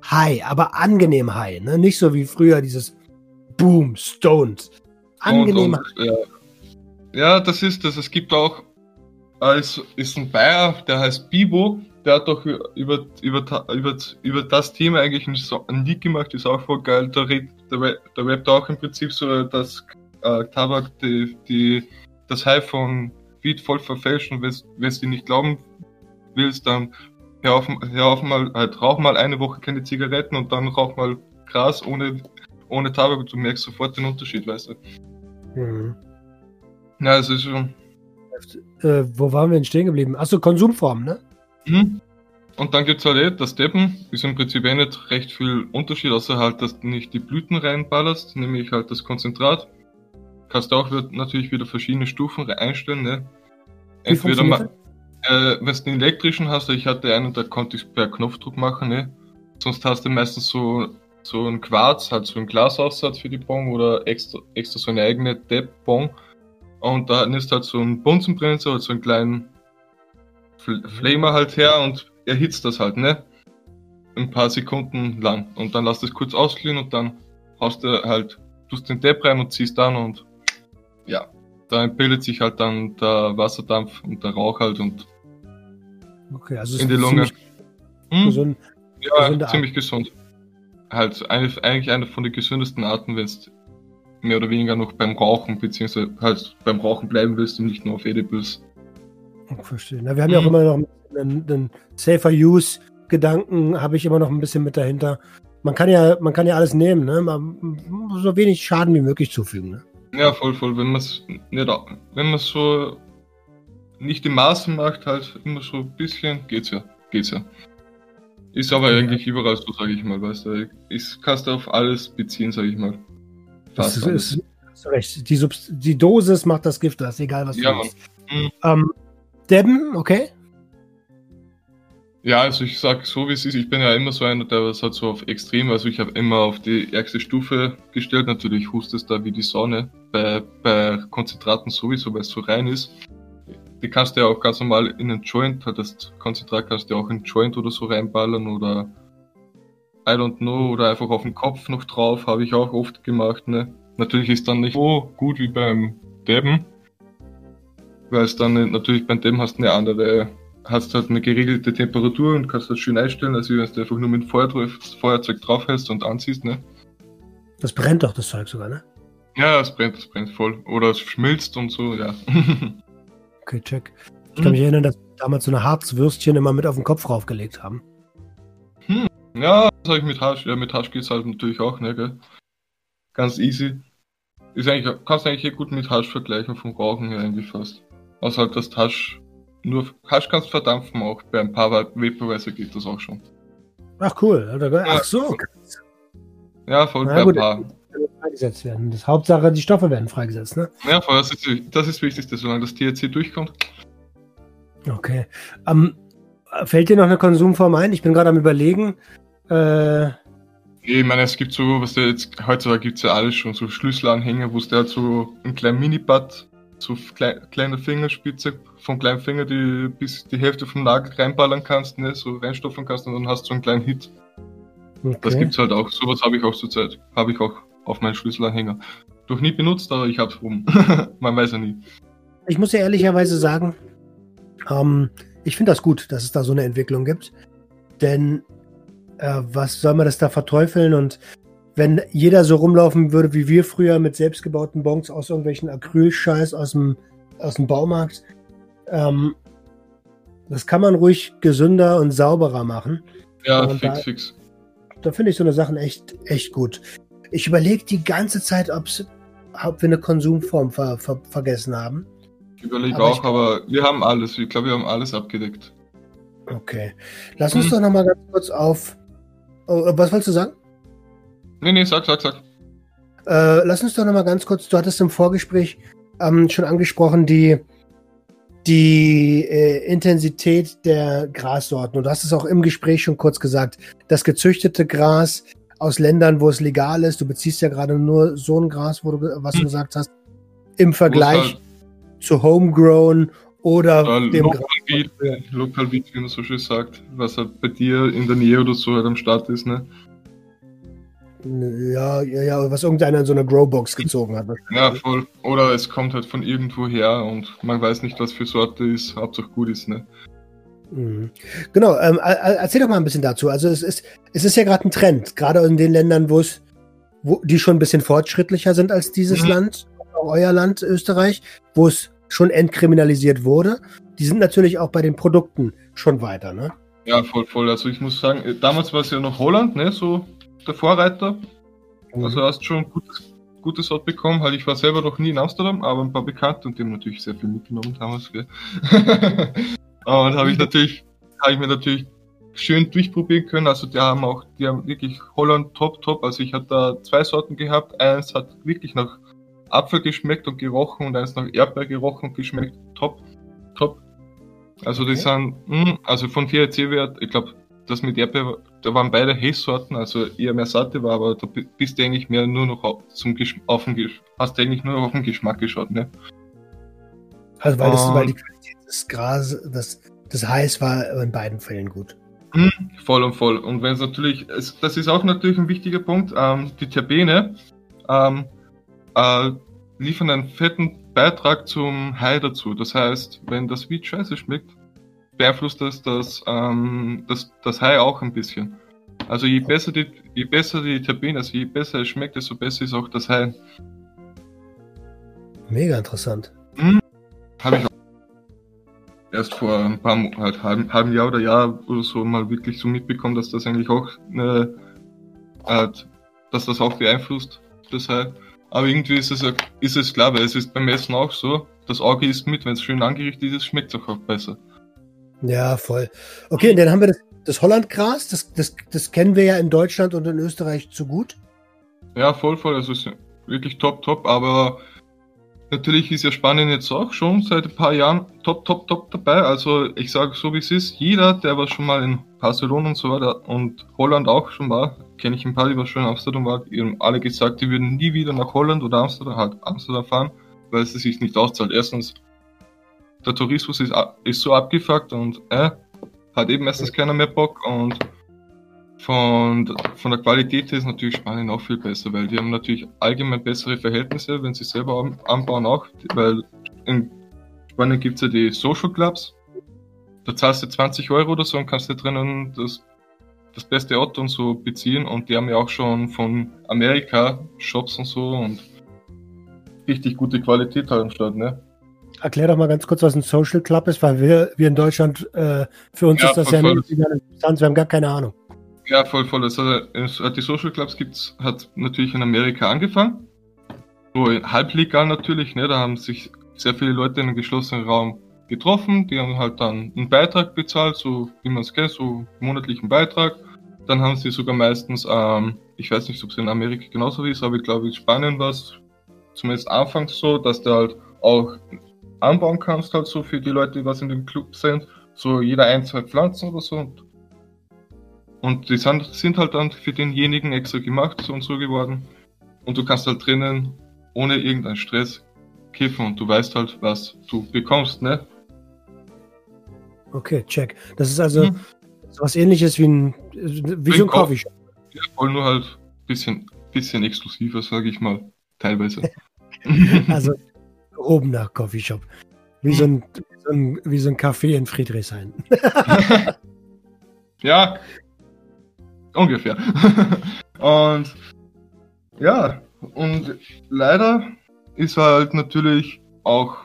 Speaker 1: high, aber angenehm high, ne? Nicht so wie früher dieses Boom, Stoned. Angenehm. Und,
Speaker 2: und, ja. ja, das ist das. Es gibt auch, es ist ein Bayer, der heißt Bibo, der hat doch über, über, über, über das Thema eigentlich ein, ein Lied gemacht, ist auch voll geil. Da, red, der, der rappt auch im Prinzip so, dass äh, Tabak die, die, das High von Weed voll verfälscht und wenn du nicht glauben willst, dann hör auf, hör auf mal, halt, rauch mal eine Woche keine Zigaretten und dann rauch mal Gras ohne, ohne Tabak und du merkst sofort den Unterschied, weißt du. Mhm.
Speaker 1: Na, es ist schon. Äh, wo waren wir denn stehen geblieben? Achso, Konsumform, ne?
Speaker 2: Mhm. Und dann gibt's halt eh, das Deppen ist im Prinzip eh nicht recht viel Unterschied, außer halt, dass du nicht die Blüten reinballerst, nämlich halt das Konzentrat. Kannst du auch natürlich wieder verschiedene Stufen einstellen, ne? Entweder mal, äh, wenn du den elektrischen hast, ich hatte einen, da konnte ich per Knopfdruck machen, ne? Sonst hast du meistens so, so ein Quarz, halt so ein Glasaussatz für die Bong oder extra, extra so eine eigene Depp-Bong. Und da nimmst du halt so einen Bunsenbrenner, halt so einen kleinen Flamer halt her und erhitzt das halt, ne? Ein paar Sekunden lang. Und dann lass das kurz ausglühen und dann haust du halt, tust den Depp rein und ziehst dann und ja, da bildet sich halt dann der Wasserdampf und der Rauch halt und
Speaker 1: okay, also
Speaker 2: in die Lunge. Hm? Gesund, ja, ziemlich gesund. Halt eine, eigentlich eine von den gesündesten Arten, wenn es mehr oder weniger noch beim Rauchen, beziehungsweise halt beim Rauchen bleiben willst und nicht nur auf Edibles
Speaker 1: Verstehe. Na, wir haben mhm. ja auch mhm. immer noch einen, einen Safer Use Gedanken, habe ich immer noch ein bisschen mit dahinter. Man kann ja, man kann ja alles nehmen, ne? Man, so wenig Schaden wie möglich zufügen, ne?
Speaker 2: Ja, voll, voll. Wenn man es wenn man so nicht im Maßen macht, halt immer so ein bisschen, geht's ja, geht's ja. Ist aber ja. eigentlich überall so, sage ich mal, weißt du. Ist, kannst du auf alles beziehen, sage ich mal.
Speaker 1: Fast das ist, ist, recht. Die, Subst die Dosis macht das Gift, das ist egal, was ja, du machst. Mhm. Ähm, Debben, okay?
Speaker 2: Ja, also ich sag so wie es ist, ich bin ja immer so einer, der was hat so auf extrem, also ich habe immer auf die ärgste Stufe gestellt, natürlich hustest da wie die Sonne, bei, bei Konzentraten sowieso, weil es so rein ist. Die kannst du ja auch ganz normal in einen Joint, halt das Konzentrat kannst du ja auch in einen Joint oder so reinballern oder I don't know, oder einfach auf den Kopf noch drauf, habe ich auch oft gemacht, ne. Natürlich ist dann nicht so gut wie beim Deben, weil es dann natürlich bei dem hast eine andere, hast halt eine geregelte Temperatur und kannst das schön einstellen, als wenn du einfach nur mit dem Feuerzeug draufhältst und anziehst, ne?
Speaker 1: Das brennt doch das Zeug sogar, ne?
Speaker 2: Ja, es brennt, es brennt voll. Oder es schmilzt und so, ja.
Speaker 1: okay, check. Ich kann mich erinnern, dass wir damals so eine Harzwürstchen immer mit auf den Kopf raufgelegt haben.
Speaker 2: Hm. Ja, das habe ich mit Hasch. Ja, mit Hasch geht's halt natürlich auch, ne, gell? Ganz easy. Ist eigentlich, kannst du eigentlich hier gut mit Hasch vergleichen vom Rauchen her eigentlich fast. Außer halt das Hasch. Nur Hasch kannst du verdampfen auch. Bei ein paar Vaporizer geht das auch schon.
Speaker 1: Ach cool. Ach so.
Speaker 2: Ja, voll ja, bei ein paar.
Speaker 1: Freigesetzt werden. Das Hauptsache, die Stoffe werden freigesetzt, ne?
Speaker 2: Ja, das ist das, ist Wichtigste, solange das THC durchkommt.
Speaker 1: Okay. Um, ähm, fällt dir noch eine Konsumform ein? Ich bin gerade am überlegen. Äh,
Speaker 2: ich meine, es gibt so, was der jetzt, heutzutage gibt es ja alles schon, so Schlüsselanhänger, wo es der so einen kleinen Minipad, so klein, kleine Fingerspitze vom kleinen Finger, die bis die Hälfte vom Nagel reinballern kannst, ne, so reinstoffen kannst und dann hast du so einen kleinen Hit. Okay. Das gibt's halt auch. Sowas habe ich auch zurzeit. Habe ich auch auf meinen Schlüsselanhänger. Doch nie benutzt, aber ich hab's rum. Man weiß ja nie.
Speaker 1: Ich muss ja ehrlicherweise sagen, ähm, ich finde das gut, dass es da so eine Entwicklung gibt. Denn äh, was soll man das da verteufeln? Und wenn jeder so rumlaufen würde wie wir früher mit selbstgebauten Bons aus irgendwelchen Acrylscheiß aus dem, aus dem Baumarkt, ähm, das kann man ruhig gesünder und sauberer machen.
Speaker 2: Ja, und fix, da, fix.
Speaker 1: Da finde ich so eine Sachen echt, echt gut. Ich überlege die ganze Zeit, ob's, ob wir eine Konsumform ver, ver, vergessen haben.
Speaker 2: Ich überlege auch, ich, aber wir haben alles. Ich glaube, wir haben alles abgedeckt.
Speaker 1: Okay. Lass uns hm. doch nochmal ganz kurz auf. Oh, äh, was wolltest du sagen?
Speaker 2: Nee, nee, sag, sag, sag.
Speaker 1: Äh, lass uns doch nochmal ganz kurz, du hattest im Vorgespräch ähm, schon angesprochen, die, die äh, Intensität der Grassorten. Und du hast es auch im Gespräch schon kurz gesagt. Das gezüchtete Gras aus Ländern, wo es legal ist, du beziehst ja gerade nur so ein Gras, wo du, was du hm. gesagt hast, im Vergleich halt zu Homegrown oder
Speaker 2: ja, dem Local Beat, Local Beat, wie man so schön sagt, was halt bei dir in der Nähe oder so halt am Start ist, ne?
Speaker 1: Ja, ja, ja, was irgendeiner in so eine Growbox gezogen hat.
Speaker 2: Ja, voll. Oder es kommt halt von irgendwo her und man weiß nicht, was für Sorte ist, Hauptsache gut ist, ne?
Speaker 1: Mhm. Genau, ähm, erzähl doch mal ein bisschen dazu. Also es ist, es ist ja gerade ein Trend, gerade in den Ländern, wo es, wo die schon ein bisschen fortschrittlicher sind als dieses mhm. Land, euer Land, Österreich, wo es schon entkriminalisiert wurde. Die sind natürlich auch bei den Produkten schon weiter, ne?
Speaker 2: Ja, voll, voll. Also ich muss sagen, damals war es ja noch Holland, ne, so der Vorreiter. Mhm. Also hast schon gutes, gutes Ort bekommen. Halt, ich war selber noch nie in Amsterdam, aber ein paar Bekannte und die haben natürlich sehr viel mitgenommen damals. Gell? und habe ich natürlich, habe ich mir natürlich schön durchprobieren können. Also die haben auch, die haben wirklich Holland top, top. Also ich hatte da zwei Sorten gehabt. Eins hat wirklich nach Apfel geschmeckt und gerochen und eins nach Erdbeer gerochen und geschmeckt. Top, top. Also die okay. sind, mh, also von THC-Wert, ich glaube, das mit Erdbeer, da waren beide Haze-Sorten, also eher mehr satte war, aber da bist du eigentlich mehr nur noch auf, zum auf den, hast du eigentlich nur noch auf den Geschmack geschaut, ne?
Speaker 1: Also weil, das, weil die Des Gras, das, das Heiß war in beiden Fällen gut.
Speaker 2: Mh, voll und voll. Und wenn es natürlich, das ist auch natürlich ein wichtiger Punkt, ähm, die Terpene ähm, äh, liefern einen fetten Beitrag zum High dazu. Das heißt, wenn das Weed scheiße schmeckt, beeinflusst das das, ähm, das, das High auch ein bisschen. Also je besser die, je besser die Terpene, also je besser es schmeckt, desto besser ist auch das High.
Speaker 1: Mega interessant.
Speaker 2: Hm, Habe ich auch erst vor ein paar halt, halben, halben Jahr oder Jahr oder so mal wirklich so mitbekommen, dass das eigentlich auch eine, halt, dass das auch beeinflusst, das High. Aber irgendwie ist es, ist es klar, weil es ist beim Essen auch so, das Auge isst mit, wenn es schön angerichtet ist, schmeckt es auch besser.
Speaker 1: Ja, voll. Okay, und dann haben wir das, das Hollandgras, das, das, das kennen wir ja in Deutschland und in Österreich zu gut.
Speaker 2: Ja, voll, voll. Also ist wirklich top, top. Aber natürlich ist ja Spanien jetzt auch schon seit ein paar Jahren top, top, top dabei. Also ich sage so wie es ist, jeder, der was schon mal in Barcelona und so weiter und Holland auch schon war, kenne ich ein paar, die was schon in Amsterdam waren, die haben alle gesagt, die würden nie wieder nach Holland oder Amsterdam, halt Amsterdam fahren, weil es sich nicht auszahlt. Erstens der Tourismus ist, ist so abgefuckt und äh, hat eben meistens keiner mehr Bock und von, von der Qualität ist natürlich Spanien auch viel besser, weil die haben natürlich allgemein bessere Verhältnisse, wenn sie selber anbauen auch, weil in Spanien gibt es ja die Social Clubs, da zahlst du 20 Euro oder so und kannst dir drinnen das, das beste Auto und so beziehen und die haben ja auch schon von Amerika Shops und so und richtig gute Qualität halt am Start, ne?
Speaker 1: erklär doch mal ganz kurz, was ein Social Club ist, weil wir, wir in Deutschland, äh, für uns ja, ist das ja nicht interessant, wir haben gar keine Ahnung.
Speaker 2: Ja, voll, voll. Also, die Social Clubs gibt's, hat natürlich in Amerika angefangen. So halb legal natürlich, ne? Da haben sich sehr viele Leute in einem geschlossenen Raum getroffen, die haben halt dann einen Beitrag bezahlt, so wie man es kennt, so monatlichen Beitrag. Dann haben sie sogar meistens ähm, ich weiß nicht, ob es in Amerika genauso ist, aber ich glaube, in Spanien war es zumindest anfangs so, dass du halt auch anbauen kannst, halt so für die Leute, die was in dem Club sind. So jeder ein, zwei Pflanzen oder so. Und, und die sind, sind halt dann für denjenigen extra gemacht so und so geworden. Und du kannst halt drinnen ohne irgendeinen Stress kiffen und du weißt halt, was du bekommst, ne?
Speaker 1: Okay, check. Das ist also hm. was ähnliches wie ein, wie so ein Coffeeshop.
Speaker 2: Ja, voll nur halt bisschen, bisschen exklusiver, sage ich mal, teilweise.
Speaker 1: also oben nach Coffeeshop. Wie so ein, so ein, wie so ein Café in Friedrichshain.
Speaker 2: ja, ungefähr. und ja, und leider ist halt natürlich auch,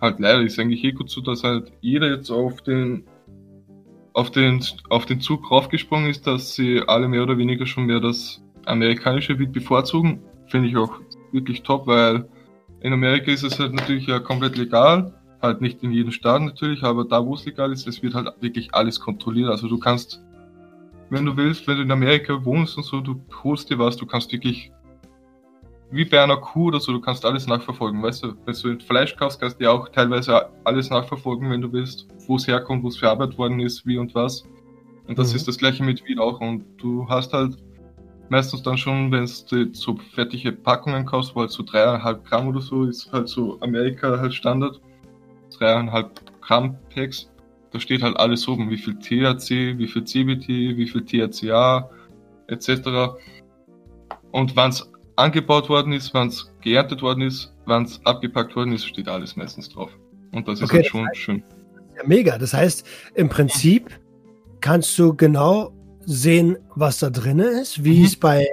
Speaker 2: halt leider ist eigentlich eh gut so, dass halt jeder jetzt auf den auf den, auf den Zug raufgesprungen ist, dass sie alle mehr oder weniger schon mehr das amerikanische Weed bevorzugen. Finde ich auch wirklich top, weil in Amerika ist es halt natürlich ja komplett legal. Halt nicht in jedem Staat natürlich, aber da wo es legal ist, es wird halt wirklich alles kontrolliert. Also du kannst, wenn du willst, wenn du in Amerika wohnst und so, du holst dir was, du kannst wirklich wie bei einer Kuh oder so, du kannst alles nachverfolgen, weißt du? Wenn du Fleisch kaufst, kannst du ja auch teilweise alles nachverfolgen, wenn du willst, wo es herkommt, wo es verarbeitet worden ist, wie und was. Und das mhm. ist das gleiche mit Weed auch. Und du hast halt meistens dann schon, wenn du so fertige Packungen kaufst, wo halt so dreieinhalb Gramm oder so, ist halt so Amerika halt Standard. Dreieinhalb Gramm Packs. Da steht halt alles oben, wie viel THC, wie viel CBT, wie viel THCA, etc. Und wann es angebaut worden ist, wann es geerntet worden ist, wann es abgepackt worden ist, steht alles meistens drauf. Und das ist okay, halt schon heißt, schön.
Speaker 1: Ja, mega. Das heißt, im Prinzip kannst du genau sehen, was da drin ist, wie mhm. es bei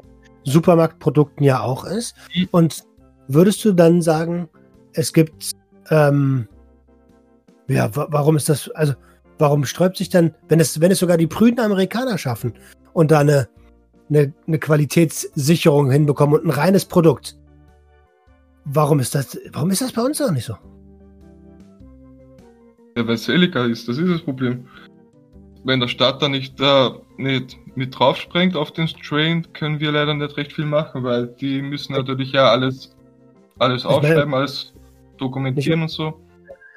Speaker 1: Supermarktprodukten ja auch ist. Mhm. Und würdest du dann sagen, es gibt, ähm, ja, warum ist das, also warum sträubt sich dann, wenn es, wenn es sogar die prüden Amerikaner schaffen und da eine, eine, eine Qualitätssicherung hinbekommen und ein reines Produkt, warum ist das, warum ist das bei uns auch nicht so?
Speaker 2: Ja, weil es illegal ist, das ist das Problem wenn der Staat da nicht, äh, nicht mit drauf springt auf den Strain, können wir leider nicht recht viel machen, weil die müssen natürlich ja alles, alles aufschreiben, alles dokumentieren
Speaker 1: nicht,
Speaker 2: und so.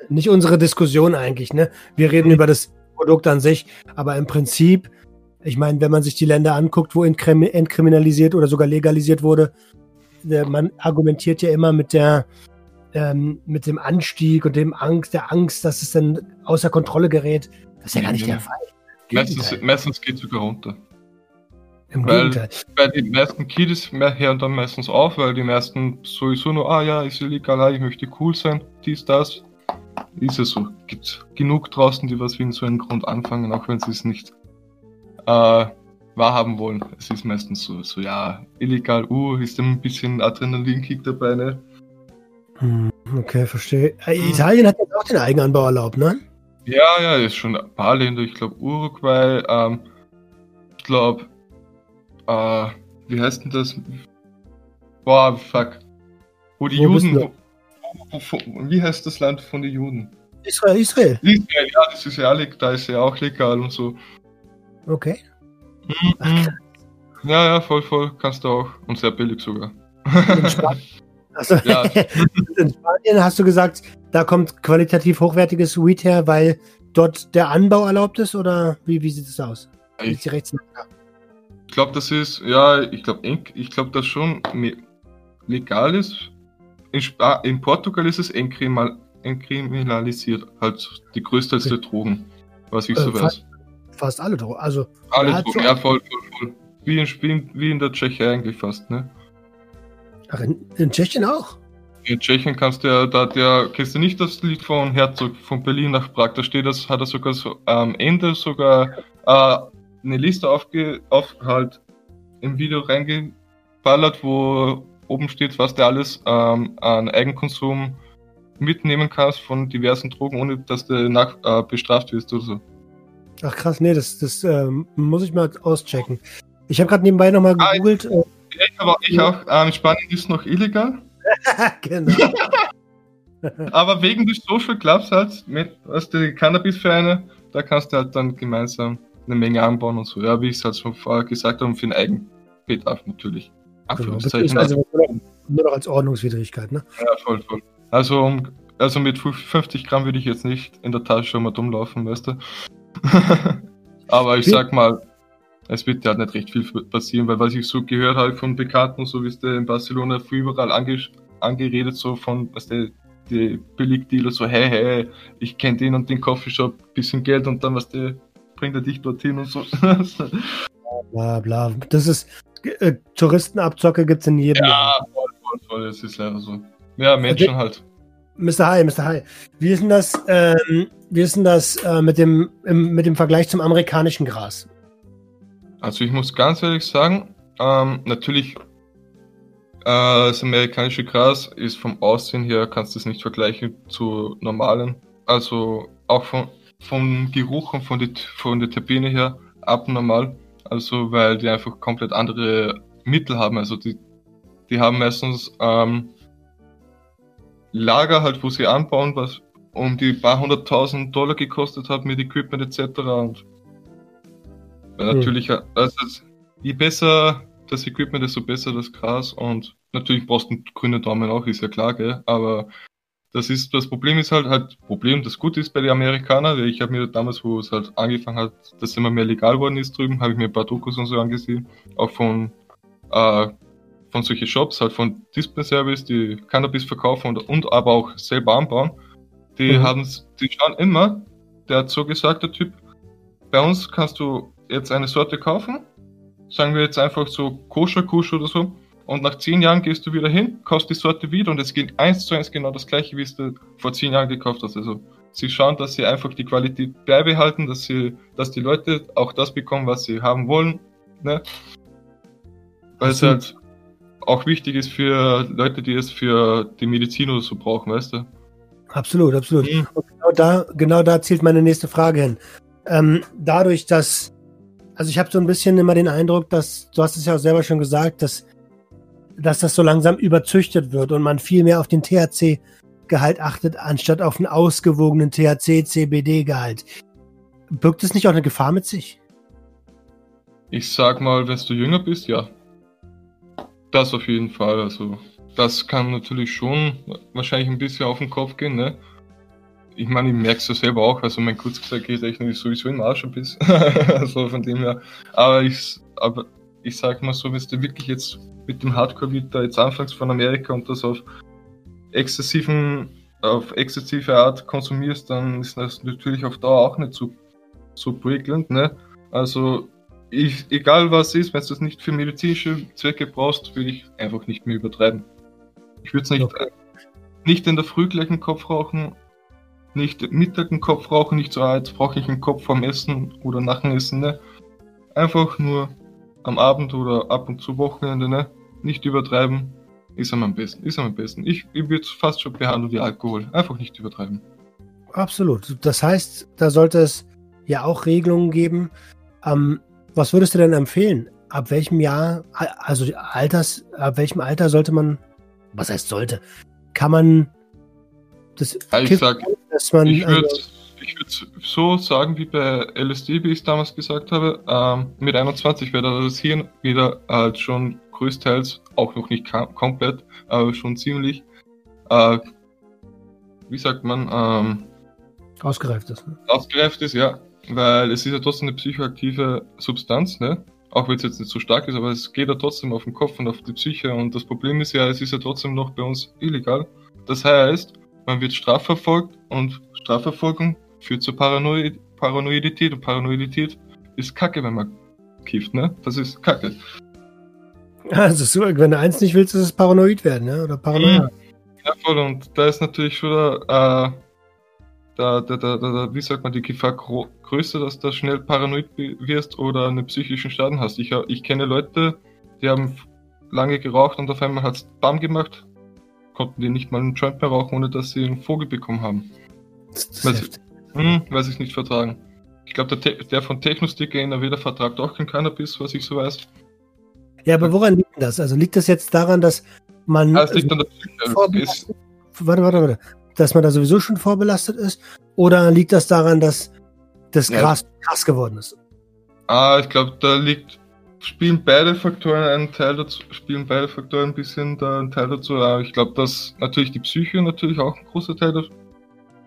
Speaker 1: Nicht unsere Diskussion eigentlich, ne? Wir reden mhm. über das Produkt an sich, aber im Prinzip, ich meine, wenn man sich die Länder anguckt, wo entkriminalisiert oder sogar legalisiert wurde, man argumentiert ja immer mit der ähm, mit dem Anstieg und dem Angst, der Angst, dass es dann außer Kontrolle gerät. Das ist ja gar nicht ja. der Fall.
Speaker 2: Meistens, meistens geht es sogar runter. Im weil, Gegenteil. Weil die meisten Kiddies hören dann meistens auf, weil die meisten sowieso nur, ah ja, ist illegal, ah, ich möchte cool sein, dies, das. Ist es so. Gibt genug draußen, die was wegen so einem Grund anfangen, auch wenn sie es nicht äh, wahrhaben wollen. Es ist meistens so, so ja, illegal, uh, ist ein bisschen Adrenalinkick dabei, ne?
Speaker 1: Hm, okay, verstehe. Äh, Italien hat jetzt auch den Eigenanbau erlaubt, ne?
Speaker 2: Ja, ja, ist schon ein paar Länder. Ich glaube Uruguay, ähm, ich glaube, äh, wie heißt denn das? Boah, fuck. Wo die Wo Juden. Wie heißt das Land von den Juden?
Speaker 1: Israel, Israel.
Speaker 2: Israel, ja, das ist ja, da ist ja auch legal und so.
Speaker 1: Okay.
Speaker 2: Mhm. Ja, ja, voll, voll. Kannst du auch. Und sehr billig sogar.
Speaker 1: In Spanien, also, ja. in Spanien hast du gesagt, da kommt qualitativ hochwertiges Weed her, weil dort der Anbau erlaubt ist oder wie, wie sieht es aus?
Speaker 2: Ich, ich glaube, das ist, ja, ich glaube, ich glaube, das schon legal ist. In, Sp in Portugal ist es entkriminalisiert, halt die größte okay. der Drogen, was ich äh, so
Speaker 1: weiß. Fast alle Drogen, also.
Speaker 2: Alle Drogen, ja, voll, voll, voll. Wie in, wie in der Tschechei eigentlich fast, ne?
Speaker 1: Ach, in, in Tschechien auch?
Speaker 2: In Tschechien kannst du ja, da der, kennst du nicht das Lied von Herzog von Berlin nach Prag? Da steht das, hat er sogar so am Ende sogar äh, eine Liste aufge, auf, halt im Video reingeballert, wo oben steht, was du alles ähm, an Eigenkonsum mitnehmen kannst von diversen Drogen, ohne dass du nach, äh, bestraft wirst oder so.
Speaker 1: Ach krass, nee, das, das ähm, muss ich mal auschecken. Ich habe gerade nebenbei nochmal ah, gegoogelt.
Speaker 2: Ah, ich, aber ich auch. Ähm, Spanien ist noch illegal. genau. Aber wegen des Social Clubs halt, mit was die Cannabis-Vereine, da kannst du halt dann gemeinsam eine Menge anbauen und so. Ja, wie ich es halt schon vorher gesagt habe, für den Eigen, Bedarf natürlich.
Speaker 1: Genau, also nur noch als Ordnungswidrigkeit, ne?
Speaker 2: Ja, voll, voll. Also, also mit 50 Gramm würde ich jetzt nicht in der Tasche mal dumm laufen, weißt du? Aber ich sag mal, es wird ja nicht recht viel passieren, weil was ich so gehört habe von Bekannten, so wie es der in Barcelona für überall ange angeredet, so von, was der die Billigdealer so, hey, hey, ich kenne den und den Coffeeshop, bisschen Geld und dann was der bringt er dich dorthin und so.
Speaker 1: bla bla. Das ist äh, Touristenabzocke gibt's in jedem.
Speaker 2: Ja, voll, voll, voll, das ist leider so. Ja, Menschen okay. halt.
Speaker 1: Mr. Hi, Mr. Hi. Wie ist denn das, ähm, wie ist denn das äh, mit, dem, im, mit dem Vergleich zum amerikanischen Gras?
Speaker 2: Also ich muss ganz ehrlich sagen, ähm, natürlich äh, das amerikanische Gras ist vom Aussehen her, kannst du es nicht vergleichen zu normalen. Also auch von, vom Geruch und von der von die Terpene her abnormal. Also weil die einfach komplett andere Mittel haben. Also die, die haben meistens ähm, Lager halt, wo sie anbauen, was um die paar hunderttausend Dollar gekostet hat mit Equipment etc. Und hm. natürlich, also je besser das Equipment, desto besser das Gras und natürlich brauchst du einen grünen Daumen auch, ist ja klar, gell? aber das ist, das Problem ist halt, halt, Problem, das Gute ist bei den Amerikanern, ich habe mir damals, wo es halt angefangen hat, dass immer mehr legal worden ist drüben, habe ich mir ein paar Dokus und so angesehen, auch von, äh, von solchen Shops, halt von Display Service, die Cannabis verkaufen und, und aber auch selber anbauen, die mhm. haben, die schauen immer, der hat so gesagt, der Typ, bei uns kannst du jetzt eine Sorte kaufen, sagen wir jetzt einfach so Koscher Kusch oder so, und nach zehn Jahren gehst du wieder hin, kaufst die Sorte wieder und es geht eins zu eins genau das gleiche, wie du vor zehn Jahren gekauft hast. Also sie schauen, dass sie einfach die Qualität beibehalten, dass sie, dass die Leute auch das bekommen, was sie haben wollen. Ne? Weil es halt auch wichtig ist für Leute, die es für die Medizin oder so brauchen, weißt du?
Speaker 1: Absolut, absolut. Mhm. genau da, genau da zielt meine nächste Frage hin. Ähm, dadurch, dass, also ich habe so ein bisschen immer den Eindruck, dass, du hast es ja auch selber schon gesagt, dass dass das so langsam überzüchtet wird und man viel mehr auf den THC-Gehalt achtet, anstatt auf einen ausgewogenen THC-CBD-Gehalt. Birgt es nicht auch eine Gefahr mit sich?
Speaker 2: Ich sag mal, wenn du jünger bist, ja. Das auf jeden Fall. Also, das kann natürlich schon wahrscheinlich ein bisschen auf den Kopf gehen, ne? Ich meine, ich merke es ja selber auch, also mein Kurzgesagt geht echt nicht sowieso im Arsch ein bisschen. also von dem her. Aber ich, aber ich sag mal so, wenn du wirklich jetzt mit dem Hardcore-Beat da jetzt anfangs von Amerika und das auf exzessiven, auf exzessive Art konsumierst, dann ist das natürlich auf Dauer auch nicht so, so prickelnd, ne? Also, ich, egal was ist, wenn du es nicht für medizinische Zwecke brauchst, würde ich einfach nicht mehr übertreiben. Ich würde es nicht, okay. nicht in der Früh gleich einen Kopf rauchen, nicht Mittag einen Kopf rauchen, nicht so, ah, jetzt brauche ich einen Kopf vorm Essen oder nach dem Essen, ne? Einfach nur am Abend oder ab und zu Wochenende, ne? Nicht übertreiben. Ist am besten. Ist am besten. Ich, ich würde fast schon behandeln wie Alkohol. Einfach nicht übertreiben.
Speaker 1: Absolut. Das heißt, da sollte es ja auch Regelungen geben. Ähm, was würdest du denn empfehlen? Ab welchem Jahr, also Alters, ab welchem Alter sollte man, was heißt sollte, kann man
Speaker 2: das ich sag, dass man, ich würde also, ich würde so sagen wie bei LSD, wie ich es damals gesagt habe, ähm, mit 21 wäre das hier wieder halt schon größtenteils, auch noch nicht komplett, aber schon ziemlich, äh, wie sagt man, ähm,
Speaker 1: ausgereift ist. Ne?
Speaker 2: Ausgereift ist, ja, weil es ist ja trotzdem eine psychoaktive Substanz, ne? Auch wenn es jetzt nicht so stark ist, aber es geht ja trotzdem auf den Kopf und auf die Psyche und das Problem ist ja, es ist ja trotzdem noch bei uns illegal. Das heißt, man wird strafverfolgt und Strafverfolgung führt zur Paranoid Paranoidität und Paranoidität ist kacke, wenn man kifft, ne? Das ist kacke.
Speaker 1: Also so, wenn du eins nicht willst, ist es paranoid werden, ne? Oder Paranoia.
Speaker 2: Ja, voll. Und da ist natürlich schon da, äh, da, da, da, da, wie sagt man, die Gefahr größer, dass du schnell paranoid wirst oder einen psychischen Schaden hast. Ich, ich kenne Leute, die haben lange geraucht und auf einmal hat es BAM gemacht, konnten die nicht mal einen Joint mehr rauchen, ohne dass sie einen Vogel bekommen haben. Das, sie, hm, sie es nicht vertragen. Ich glaube, der, der von Technosticker in der Weder vertragt auch kein Cannabis, was ich so weiß.
Speaker 1: Ja, aber woran liegt das? Also liegt das jetzt daran, dass man. Ja, liegt an der Psyche. Warte, warte, warte. Dass man da sowieso schon vorbelastet ist? Oder liegt das daran, dass das Gras ja. krass geworden ist?
Speaker 2: Ah, ich glaube, da liegt spielen beide Faktoren einen Teil dazu, spielen beide Faktoren ein bisschen da einen Teil dazu. Ich glaube, dass natürlich die Psyche natürlich auch ein großer Teil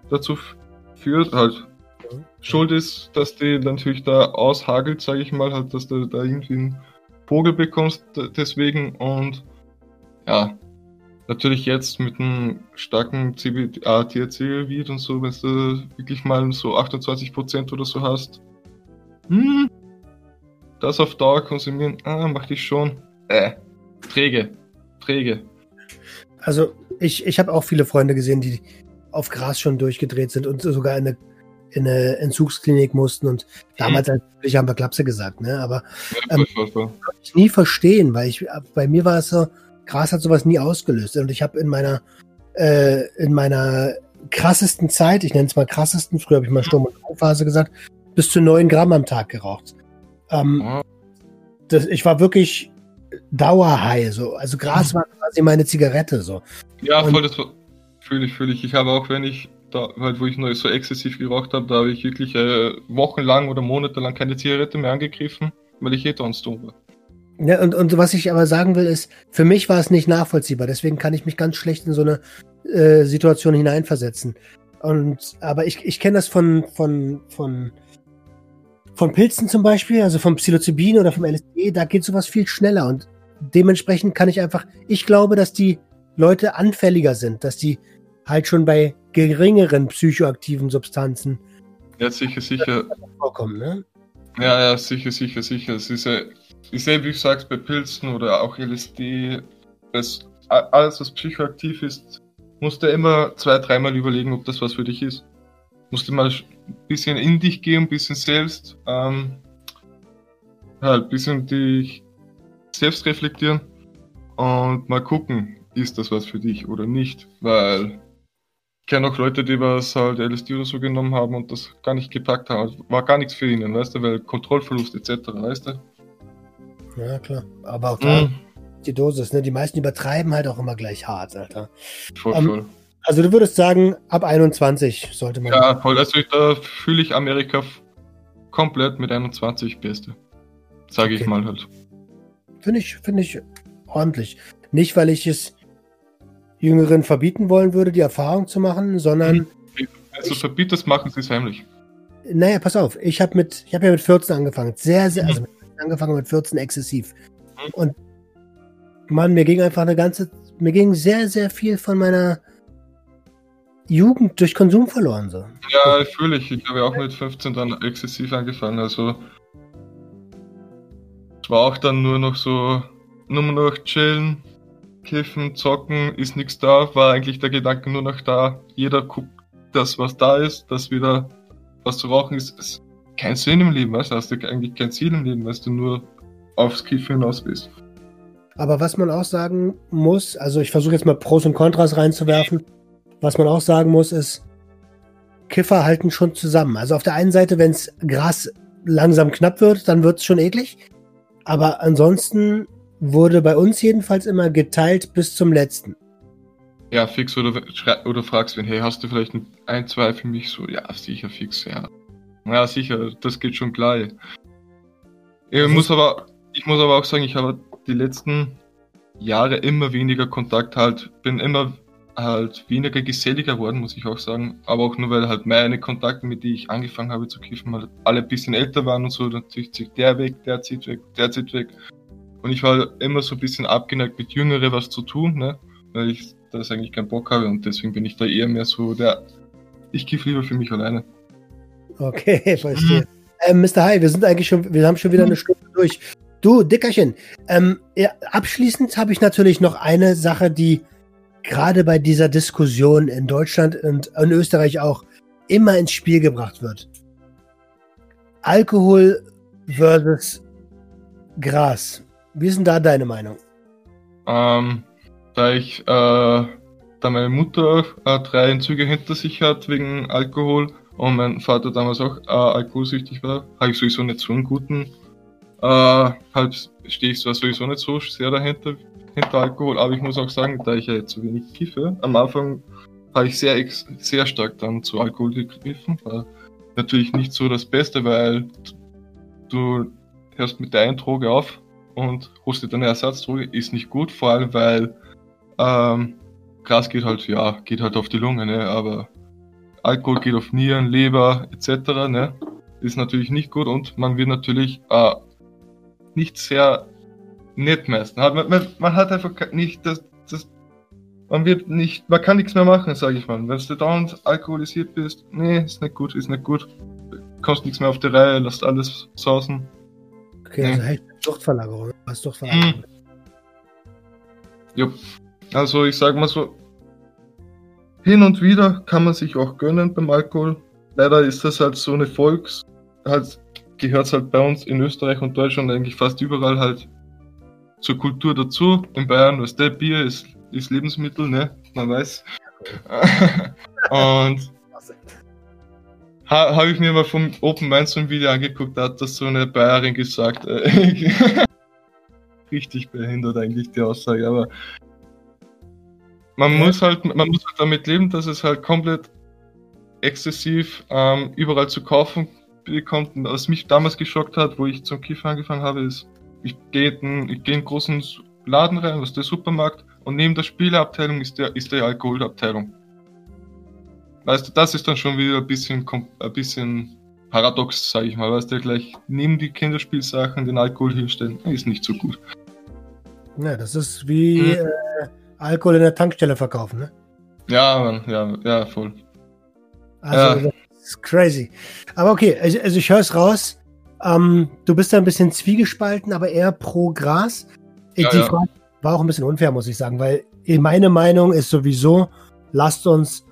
Speaker 2: dazu führt, halt schuld ist, dass die natürlich da aushagelt, sage ich mal, halt, dass du da irgendwie einen Vogel bekommst deswegen. Und ja, natürlich jetzt mit einem starken CBD, äh, THC-Weed und so, wenn du wirklich mal so 28% oder so hast, hm, das auf Dauer konsumieren, ah, macht dich schon, äh, träge, träge.
Speaker 1: Also ich, ich habe auch viele Freunde gesehen, die auf Gras schon durchgedreht sind und sogar in eine, in eine Entzugsklinik mussten und damals hm. natürlich haben wir Klapse gesagt, ne? Aber ähm, ja, ich nie verstehen, weil ich bei mir war es so, Gras hat sowas nie ausgelöst. Und ich habe in meiner äh, in meiner krassesten Zeit, ich nenne es mal krassesten, früher habe ich mal Sturm- und Phase gesagt, bis zu neun Gramm am Tag geraucht. Ähm, das, ich war wirklich dauerhigh, so. Also Gras war quasi meine Zigarette, so.
Speaker 2: Ja, voll, das fühle ich, fühle ich. Ich habe auch, wenn ich da, halt, wo ich noch so exzessiv geraucht habe, da habe ich wirklich äh, wochenlang oder monatelang keine Zigarette mehr angegriffen, weil ich eh dumm war.
Speaker 1: Ja, und, und was ich aber sagen will, ist, für mich war es nicht nachvollziehbar. Deswegen kann ich mich ganz schlecht in so eine äh, Situation hineinversetzen. Und, aber ich, ich kenne das von, von, von, von Pilzen zum Beispiel, also vom Psilocybin oder vom LSD, da geht sowas viel schneller und dementsprechend kann ich einfach, ich glaube, dass die Leute anfälliger sind, dass die halt schon bei geringeren psychoaktiven Substanzen
Speaker 2: ja, sicher, sicher.
Speaker 1: vorkommen, ne?
Speaker 2: Ja, ja, sicher, sicher, sicher. Es ist ja ich sehe, wie du sagst, bei Pilzen oder auch LSD, das, alles, was psychoaktiv ist, musst du immer zwei, dreimal überlegen, ob das was für dich ist. Musst du mal ein bisschen in dich gehen, ein bisschen selbst, ähm, halt, ein bisschen dich selbst reflektieren und mal gucken, ist das was für dich oder nicht, weil ich kenne auch Leute, die was halt LSD oder so genommen haben und das gar nicht gepackt haben. War gar nichts für ihnen, weißt du, weil Kontrollverlust etc., weißt du?
Speaker 1: Ja, klar. Aber auch da mhm. die Dosis, ne? Die meisten übertreiben halt auch immer gleich hart, Alter. Voll, um, ähm, voll. Also du würdest sagen, ab 21 sollte man.
Speaker 2: Ja, voll. Also da fühle ich Amerika komplett mit 21 Beste. Sage okay. ich mal halt.
Speaker 1: Finde ich, finde ich ordentlich. Nicht, weil ich es Jüngeren verbieten wollen würde, die Erfahrung zu machen, sondern.
Speaker 2: Also verbietest, machen sie es heimlich.
Speaker 1: Naja, pass auf. Ich habe mit, ich habe ja mit 14 angefangen. Sehr, sehr, also mit angefangen mit 14 exzessiv. Mhm. Und Mann, mir ging einfach eine ganze, mir ging sehr, sehr viel von meiner Jugend durch Konsum verloren. So.
Speaker 2: Ja, fühle ich. Ich habe ja auch mit 15 dann exzessiv angefangen. Also es war auch dann nur noch so, nur noch chillen, kiffen, zocken, ist nichts da. War eigentlich der Gedanke nur noch da. Jeder guckt das, was da ist, dass wieder was zu rauchen ist. Es keinen Sinn im Leben, weißt du, hast du eigentlich kein Ziel im Leben, weil du nur aufs Kiffen hinaus bist.
Speaker 1: Aber was man auch sagen muss, also ich versuche jetzt mal Pros und Kontras reinzuwerfen, was man auch sagen muss, ist, Kiffer halten schon zusammen. Also auf der einen Seite, wenn es Gras langsam knapp wird, dann wird es schon eklig. Aber ansonsten wurde bei uns jedenfalls immer geteilt bis zum letzten.
Speaker 2: Ja, fix oder, oder fragst wen, hey, hast du vielleicht ein, zwei für mich? So, ja, sicher fix, ja. Ja, sicher, das geht schon klar. Ich muss aber, ich muss aber auch sagen, ich habe die letzten Jahre immer weniger Kontakt halt, bin immer halt weniger geselliger geworden, muss ich auch sagen. Aber auch nur, weil halt meine Kontakte, mit denen ich angefangen habe zu kiffen, halt alle ein bisschen älter waren und so, dann zieht der weg, der zieht weg, der zieht weg. Und ich war immer so ein bisschen abgeneigt, mit Jüngere was zu tun, ne? Weil ich das eigentlich keinen Bock habe und deswegen bin ich da eher mehr so der, ich kiff lieber für mich alleine.
Speaker 1: Okay, verstehe. Mhm. Ähm, Mr. High, wir sind eigentlich schon, wir haben schon wieder eine Stunde durch. Du, Dickerchen, ähm, ja, abschließend habe ich natürlich noch eine Sache, die gerade bei dieser Diskussion in Deutschland und in Österreich auch immer ins Spiel gebracht wird. Alkohol versus Gras. Wie ist denn da deine Meinung?
Speaker 2: Ähm, da ich, äh, da meine Mutter äh, drei Entzüge hinter sich hat wegen Alkohol, und mein Vater damals auch äh, alkoholsüchtig war, habe ich sowieso nicht so einen guten, äh, halt stehe ich zwar sowieso nicht so sehr dahinter, hinter Alkohol, aber ich muss auch sagen, da ich ja jetzt so wenig kiffe, am Anfang habe ich sehr, sehr stark dann zu Alkohol gegriffen, war natürlich nicht so das Beste, weil du hörst mit der einen Droge auf, und dann eine Ersatzdroge, ist nicht gut, vor allem weil ähm, Gras geht halt, ja, geht halt auf die Lunge, ne, aber Alkohol geht auf Nieren, Leber etc., ne, ist natürlich nicht gut und man wird natürlich äh, nicht sehr nett meistens. Man, man, man hat einfach nicht das, das man wird nicht, man kann nichts mehr machen, sage ich mal. Wenn du dauernd alkoholisiert bist, nee, ist nicht gut, ist nicht gut. Kommst nichts mehr auf die Reihe, lässt alles sausen.
Speaker 1: Okay, also hey, Suchtverlagerung, was Suchtverlagerung.
Speaker 2: Jupp. Also ich sag mal so, hin und wieder kann man sich auch gönnen beim Alkohol. Leider ist das halt so eine Volks, halt gehört halt bei uns in Österreich und Deutschland eigentlich fast überall halt zur Kultur dazu. In Bayern, was der Bier ist ist Lebensmittel, ne? Man weiß. und ha, habe ich mir mal vom Open Mind so ein Video angeguckt, da hat das so eine Bayerin gesagt. Äh, richtig behindert eigentlich die Aussage, aber man ja. muss halt, man muss halt damit leben, dass es halt komplett exzessiv ähm, überall zu kaufen bekommt. Und was mich damals geschockt hat, wo ich zum Kiffen angefangen habe, ist, ich gehe in, ich geh in einen großen Laden rein, was der Supermarkt, und neben der Spieleabteilung ist, der, ist die Alkoholabteilung. Weißt du, das ist dann schon wieder ein bisschen, ein bisschen paradox, sage ich mal. Weißt du, gleich neben die Kinderspielsachen den Alkohol hinstellen, ist nicht so gut.
Speaker 1: Ja, das ist wie hm. äh, Alkohol in der Tankstelle verkaufen, ne?
Speaker 2: Ja, Mann, ja, ja, voll.
Speaker 1: Also, ja. das ist crazy. Aber okay, also, also ich höre es raus. Ähm, du bist da ein bisschen zwiegespalten, aber eher pro Gras. Ja, die ja. Frage war auch ein bisschen unfair, muss ich sagen, weil meine Meinung ist sowieso, lasst uns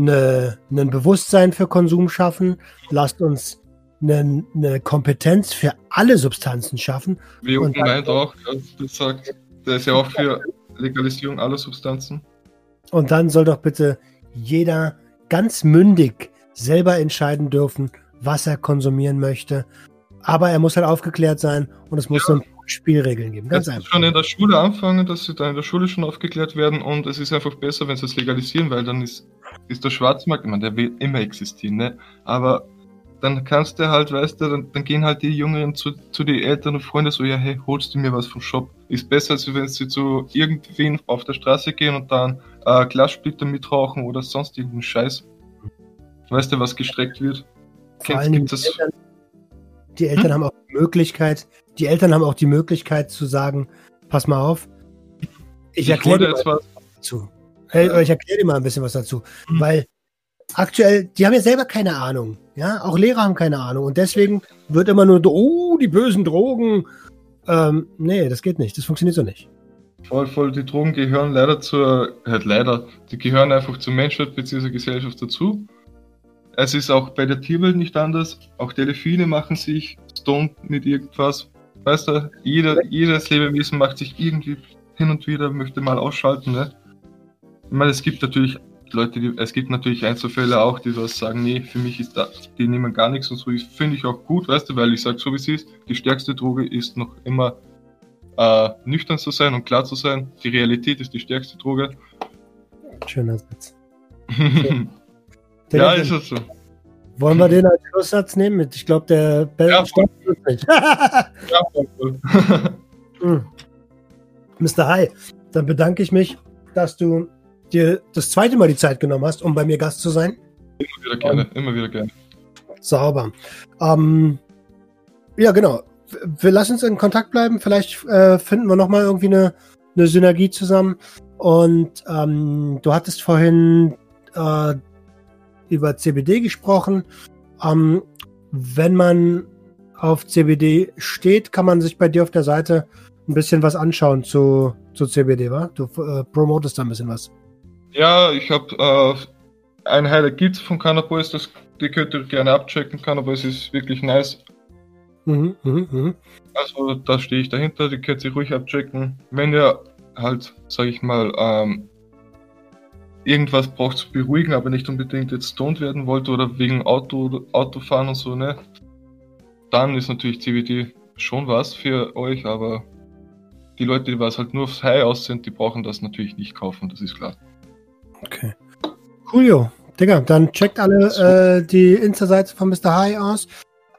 Speaker 1: eine, ein Bewusstsein für Konsum schaffen, lasst uns eine, eine Kompetenz für alle Substanzen schaffen.
Speaker 2: Wie Open Mind auch, das sagt, der ist ja auch für Legalisierung aller Substanzen.
Speaker 1: Und dann soll doch bitte jeder ganz mündig selber entscheiden dürfen, was er konsumieren möchte. Aber er muss halt aufgeklärt sein und es muss ja. so ein Spielregeln geben. Ganz einfach.
Speaker 2: schon in der Schule anfangen, dass sie da in der Schule schon aufgeklärt werden und es ist einfach besser, wenn sie es legalisieren, weil dann ist, ist der Schwarzmarkt, ich meine, der wird immer existieren, ne? Aber dann kannst du halt, weißt du, dann, dann gehen halt die Jüngeren zu, zu den Eltern und Freunden so, ja, hey, holst du mir was vom Shop? Ist besser, als wenn sie zu irgendwen auf der Straße gehen und dann äh, Glassplitter mitrauchen oder sonst irgendeinen Scheiß. Weißt du, was gestreckt wird?
Speaker 1: Vor Kennst, allem das? Eltern, die Eltern hm? haben auch die Möglichkeit, die Eltern haben auch die Möglichkeit zu sagen, pass mal auf, ich, ich erkläre dir mal dazu. Ja. Ich erkläre dir mal ein bisschen was dazu. Mhm. Weil aktuell, die haben ja selber keine Ahnung. Ja, auch Lehrer haben keine Ahnung. Und deswegen wird immer nur, oh, die bösen Drogen. Ähm, nee, das geht nicht. Das funktioniert so nicht.
Speaker 2: Voll, voll, die Drogen gehören leider zur, halt leider, die gehören einfach zur Menschheit bzw. Gesellschaft dazu. Es ist auch bei der Tierwelt nicht anders. Auch Delfine machen sich stoned mit irgendwas. Weißt du, jeder, jedes Lebewesen macht sich irgendwie hin und wieder, möchte mal ausschalten, ne? Ich meine, es gibt natürlich Leute, die, es gibt natürlich Einzelfälle auch, die das sagen, nee, für mich ist das, die nehmen gar nichts und so, finde ich auch gut, weißt du, weil ich sage so wie es ist, die stärkste Droge ist noch immer äh, nüchtern zu sein und klar zu sein. Die Realität ist die stärkste Droge.
Speaker 1: Schöner Satz.
Speaker 2: ja, ist es so.
Speaker 1: Wollen wir den als Schlusssatz nehmen? Ich glaube, der Bell ja, stoppt nicht. ja, voll. hm. Mr. Hi, dann bedanke ich mich, dass du dir das zweite Mal die Zeit genommen hast, um bei mir Gast zu sein.
Speaker 2: Immer wieder gerne, um, immer wieder gerne.
Speaker 1: Sauber. Ähm, ja, genau. Wir lassen uns in Kontakt bleiben. Vielleicht äh, finden wir nochmal irgendwie eine, eine Synergie zusammen. Und ähm, du hattest vorhin äh, über CBD gesprochen. Ähm, wenn man auf CBD steht, kann man sich bei dir auf der Seite ein bisschen was anschauen zu, zu CBD, wa? Du äh, promotest da ein bisschen was.
Speaker 2: Ja, ich habe äh, ein Highlight gibt von Cannabis, das die könnt ihr gerne abchecken. Cannabis ist wirklich nice. Mhm, mh, mh. Also da stehe ich dahinter, die könnt ihr ruhig abchecken. Wenn ihr halt, sag ich mal, ähm, irgendwas braucht zu beruhigen, aber nicht unbedingt jetzt stoned werden wollte oder wegen Auto, Autofahren und so, ne? Dann ist natürlich CBD schon was für euch, aber die Leute, die was halt nur aufs High aus sind, die brauchen das natürlich nicht kaufen, das ist klar.
Speaker 1: Okay. Coolio. Digga, dann checkt alle äh, die Insta-Seite von Mr. High aus.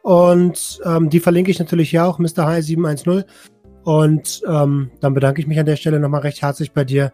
Speaker 1: Und ähm, die verlinke ich natürlich hier auch, Mr. High 710. Und ähm, dann bedanke ich mich an der Stelle nochmal recht herzlich bei dir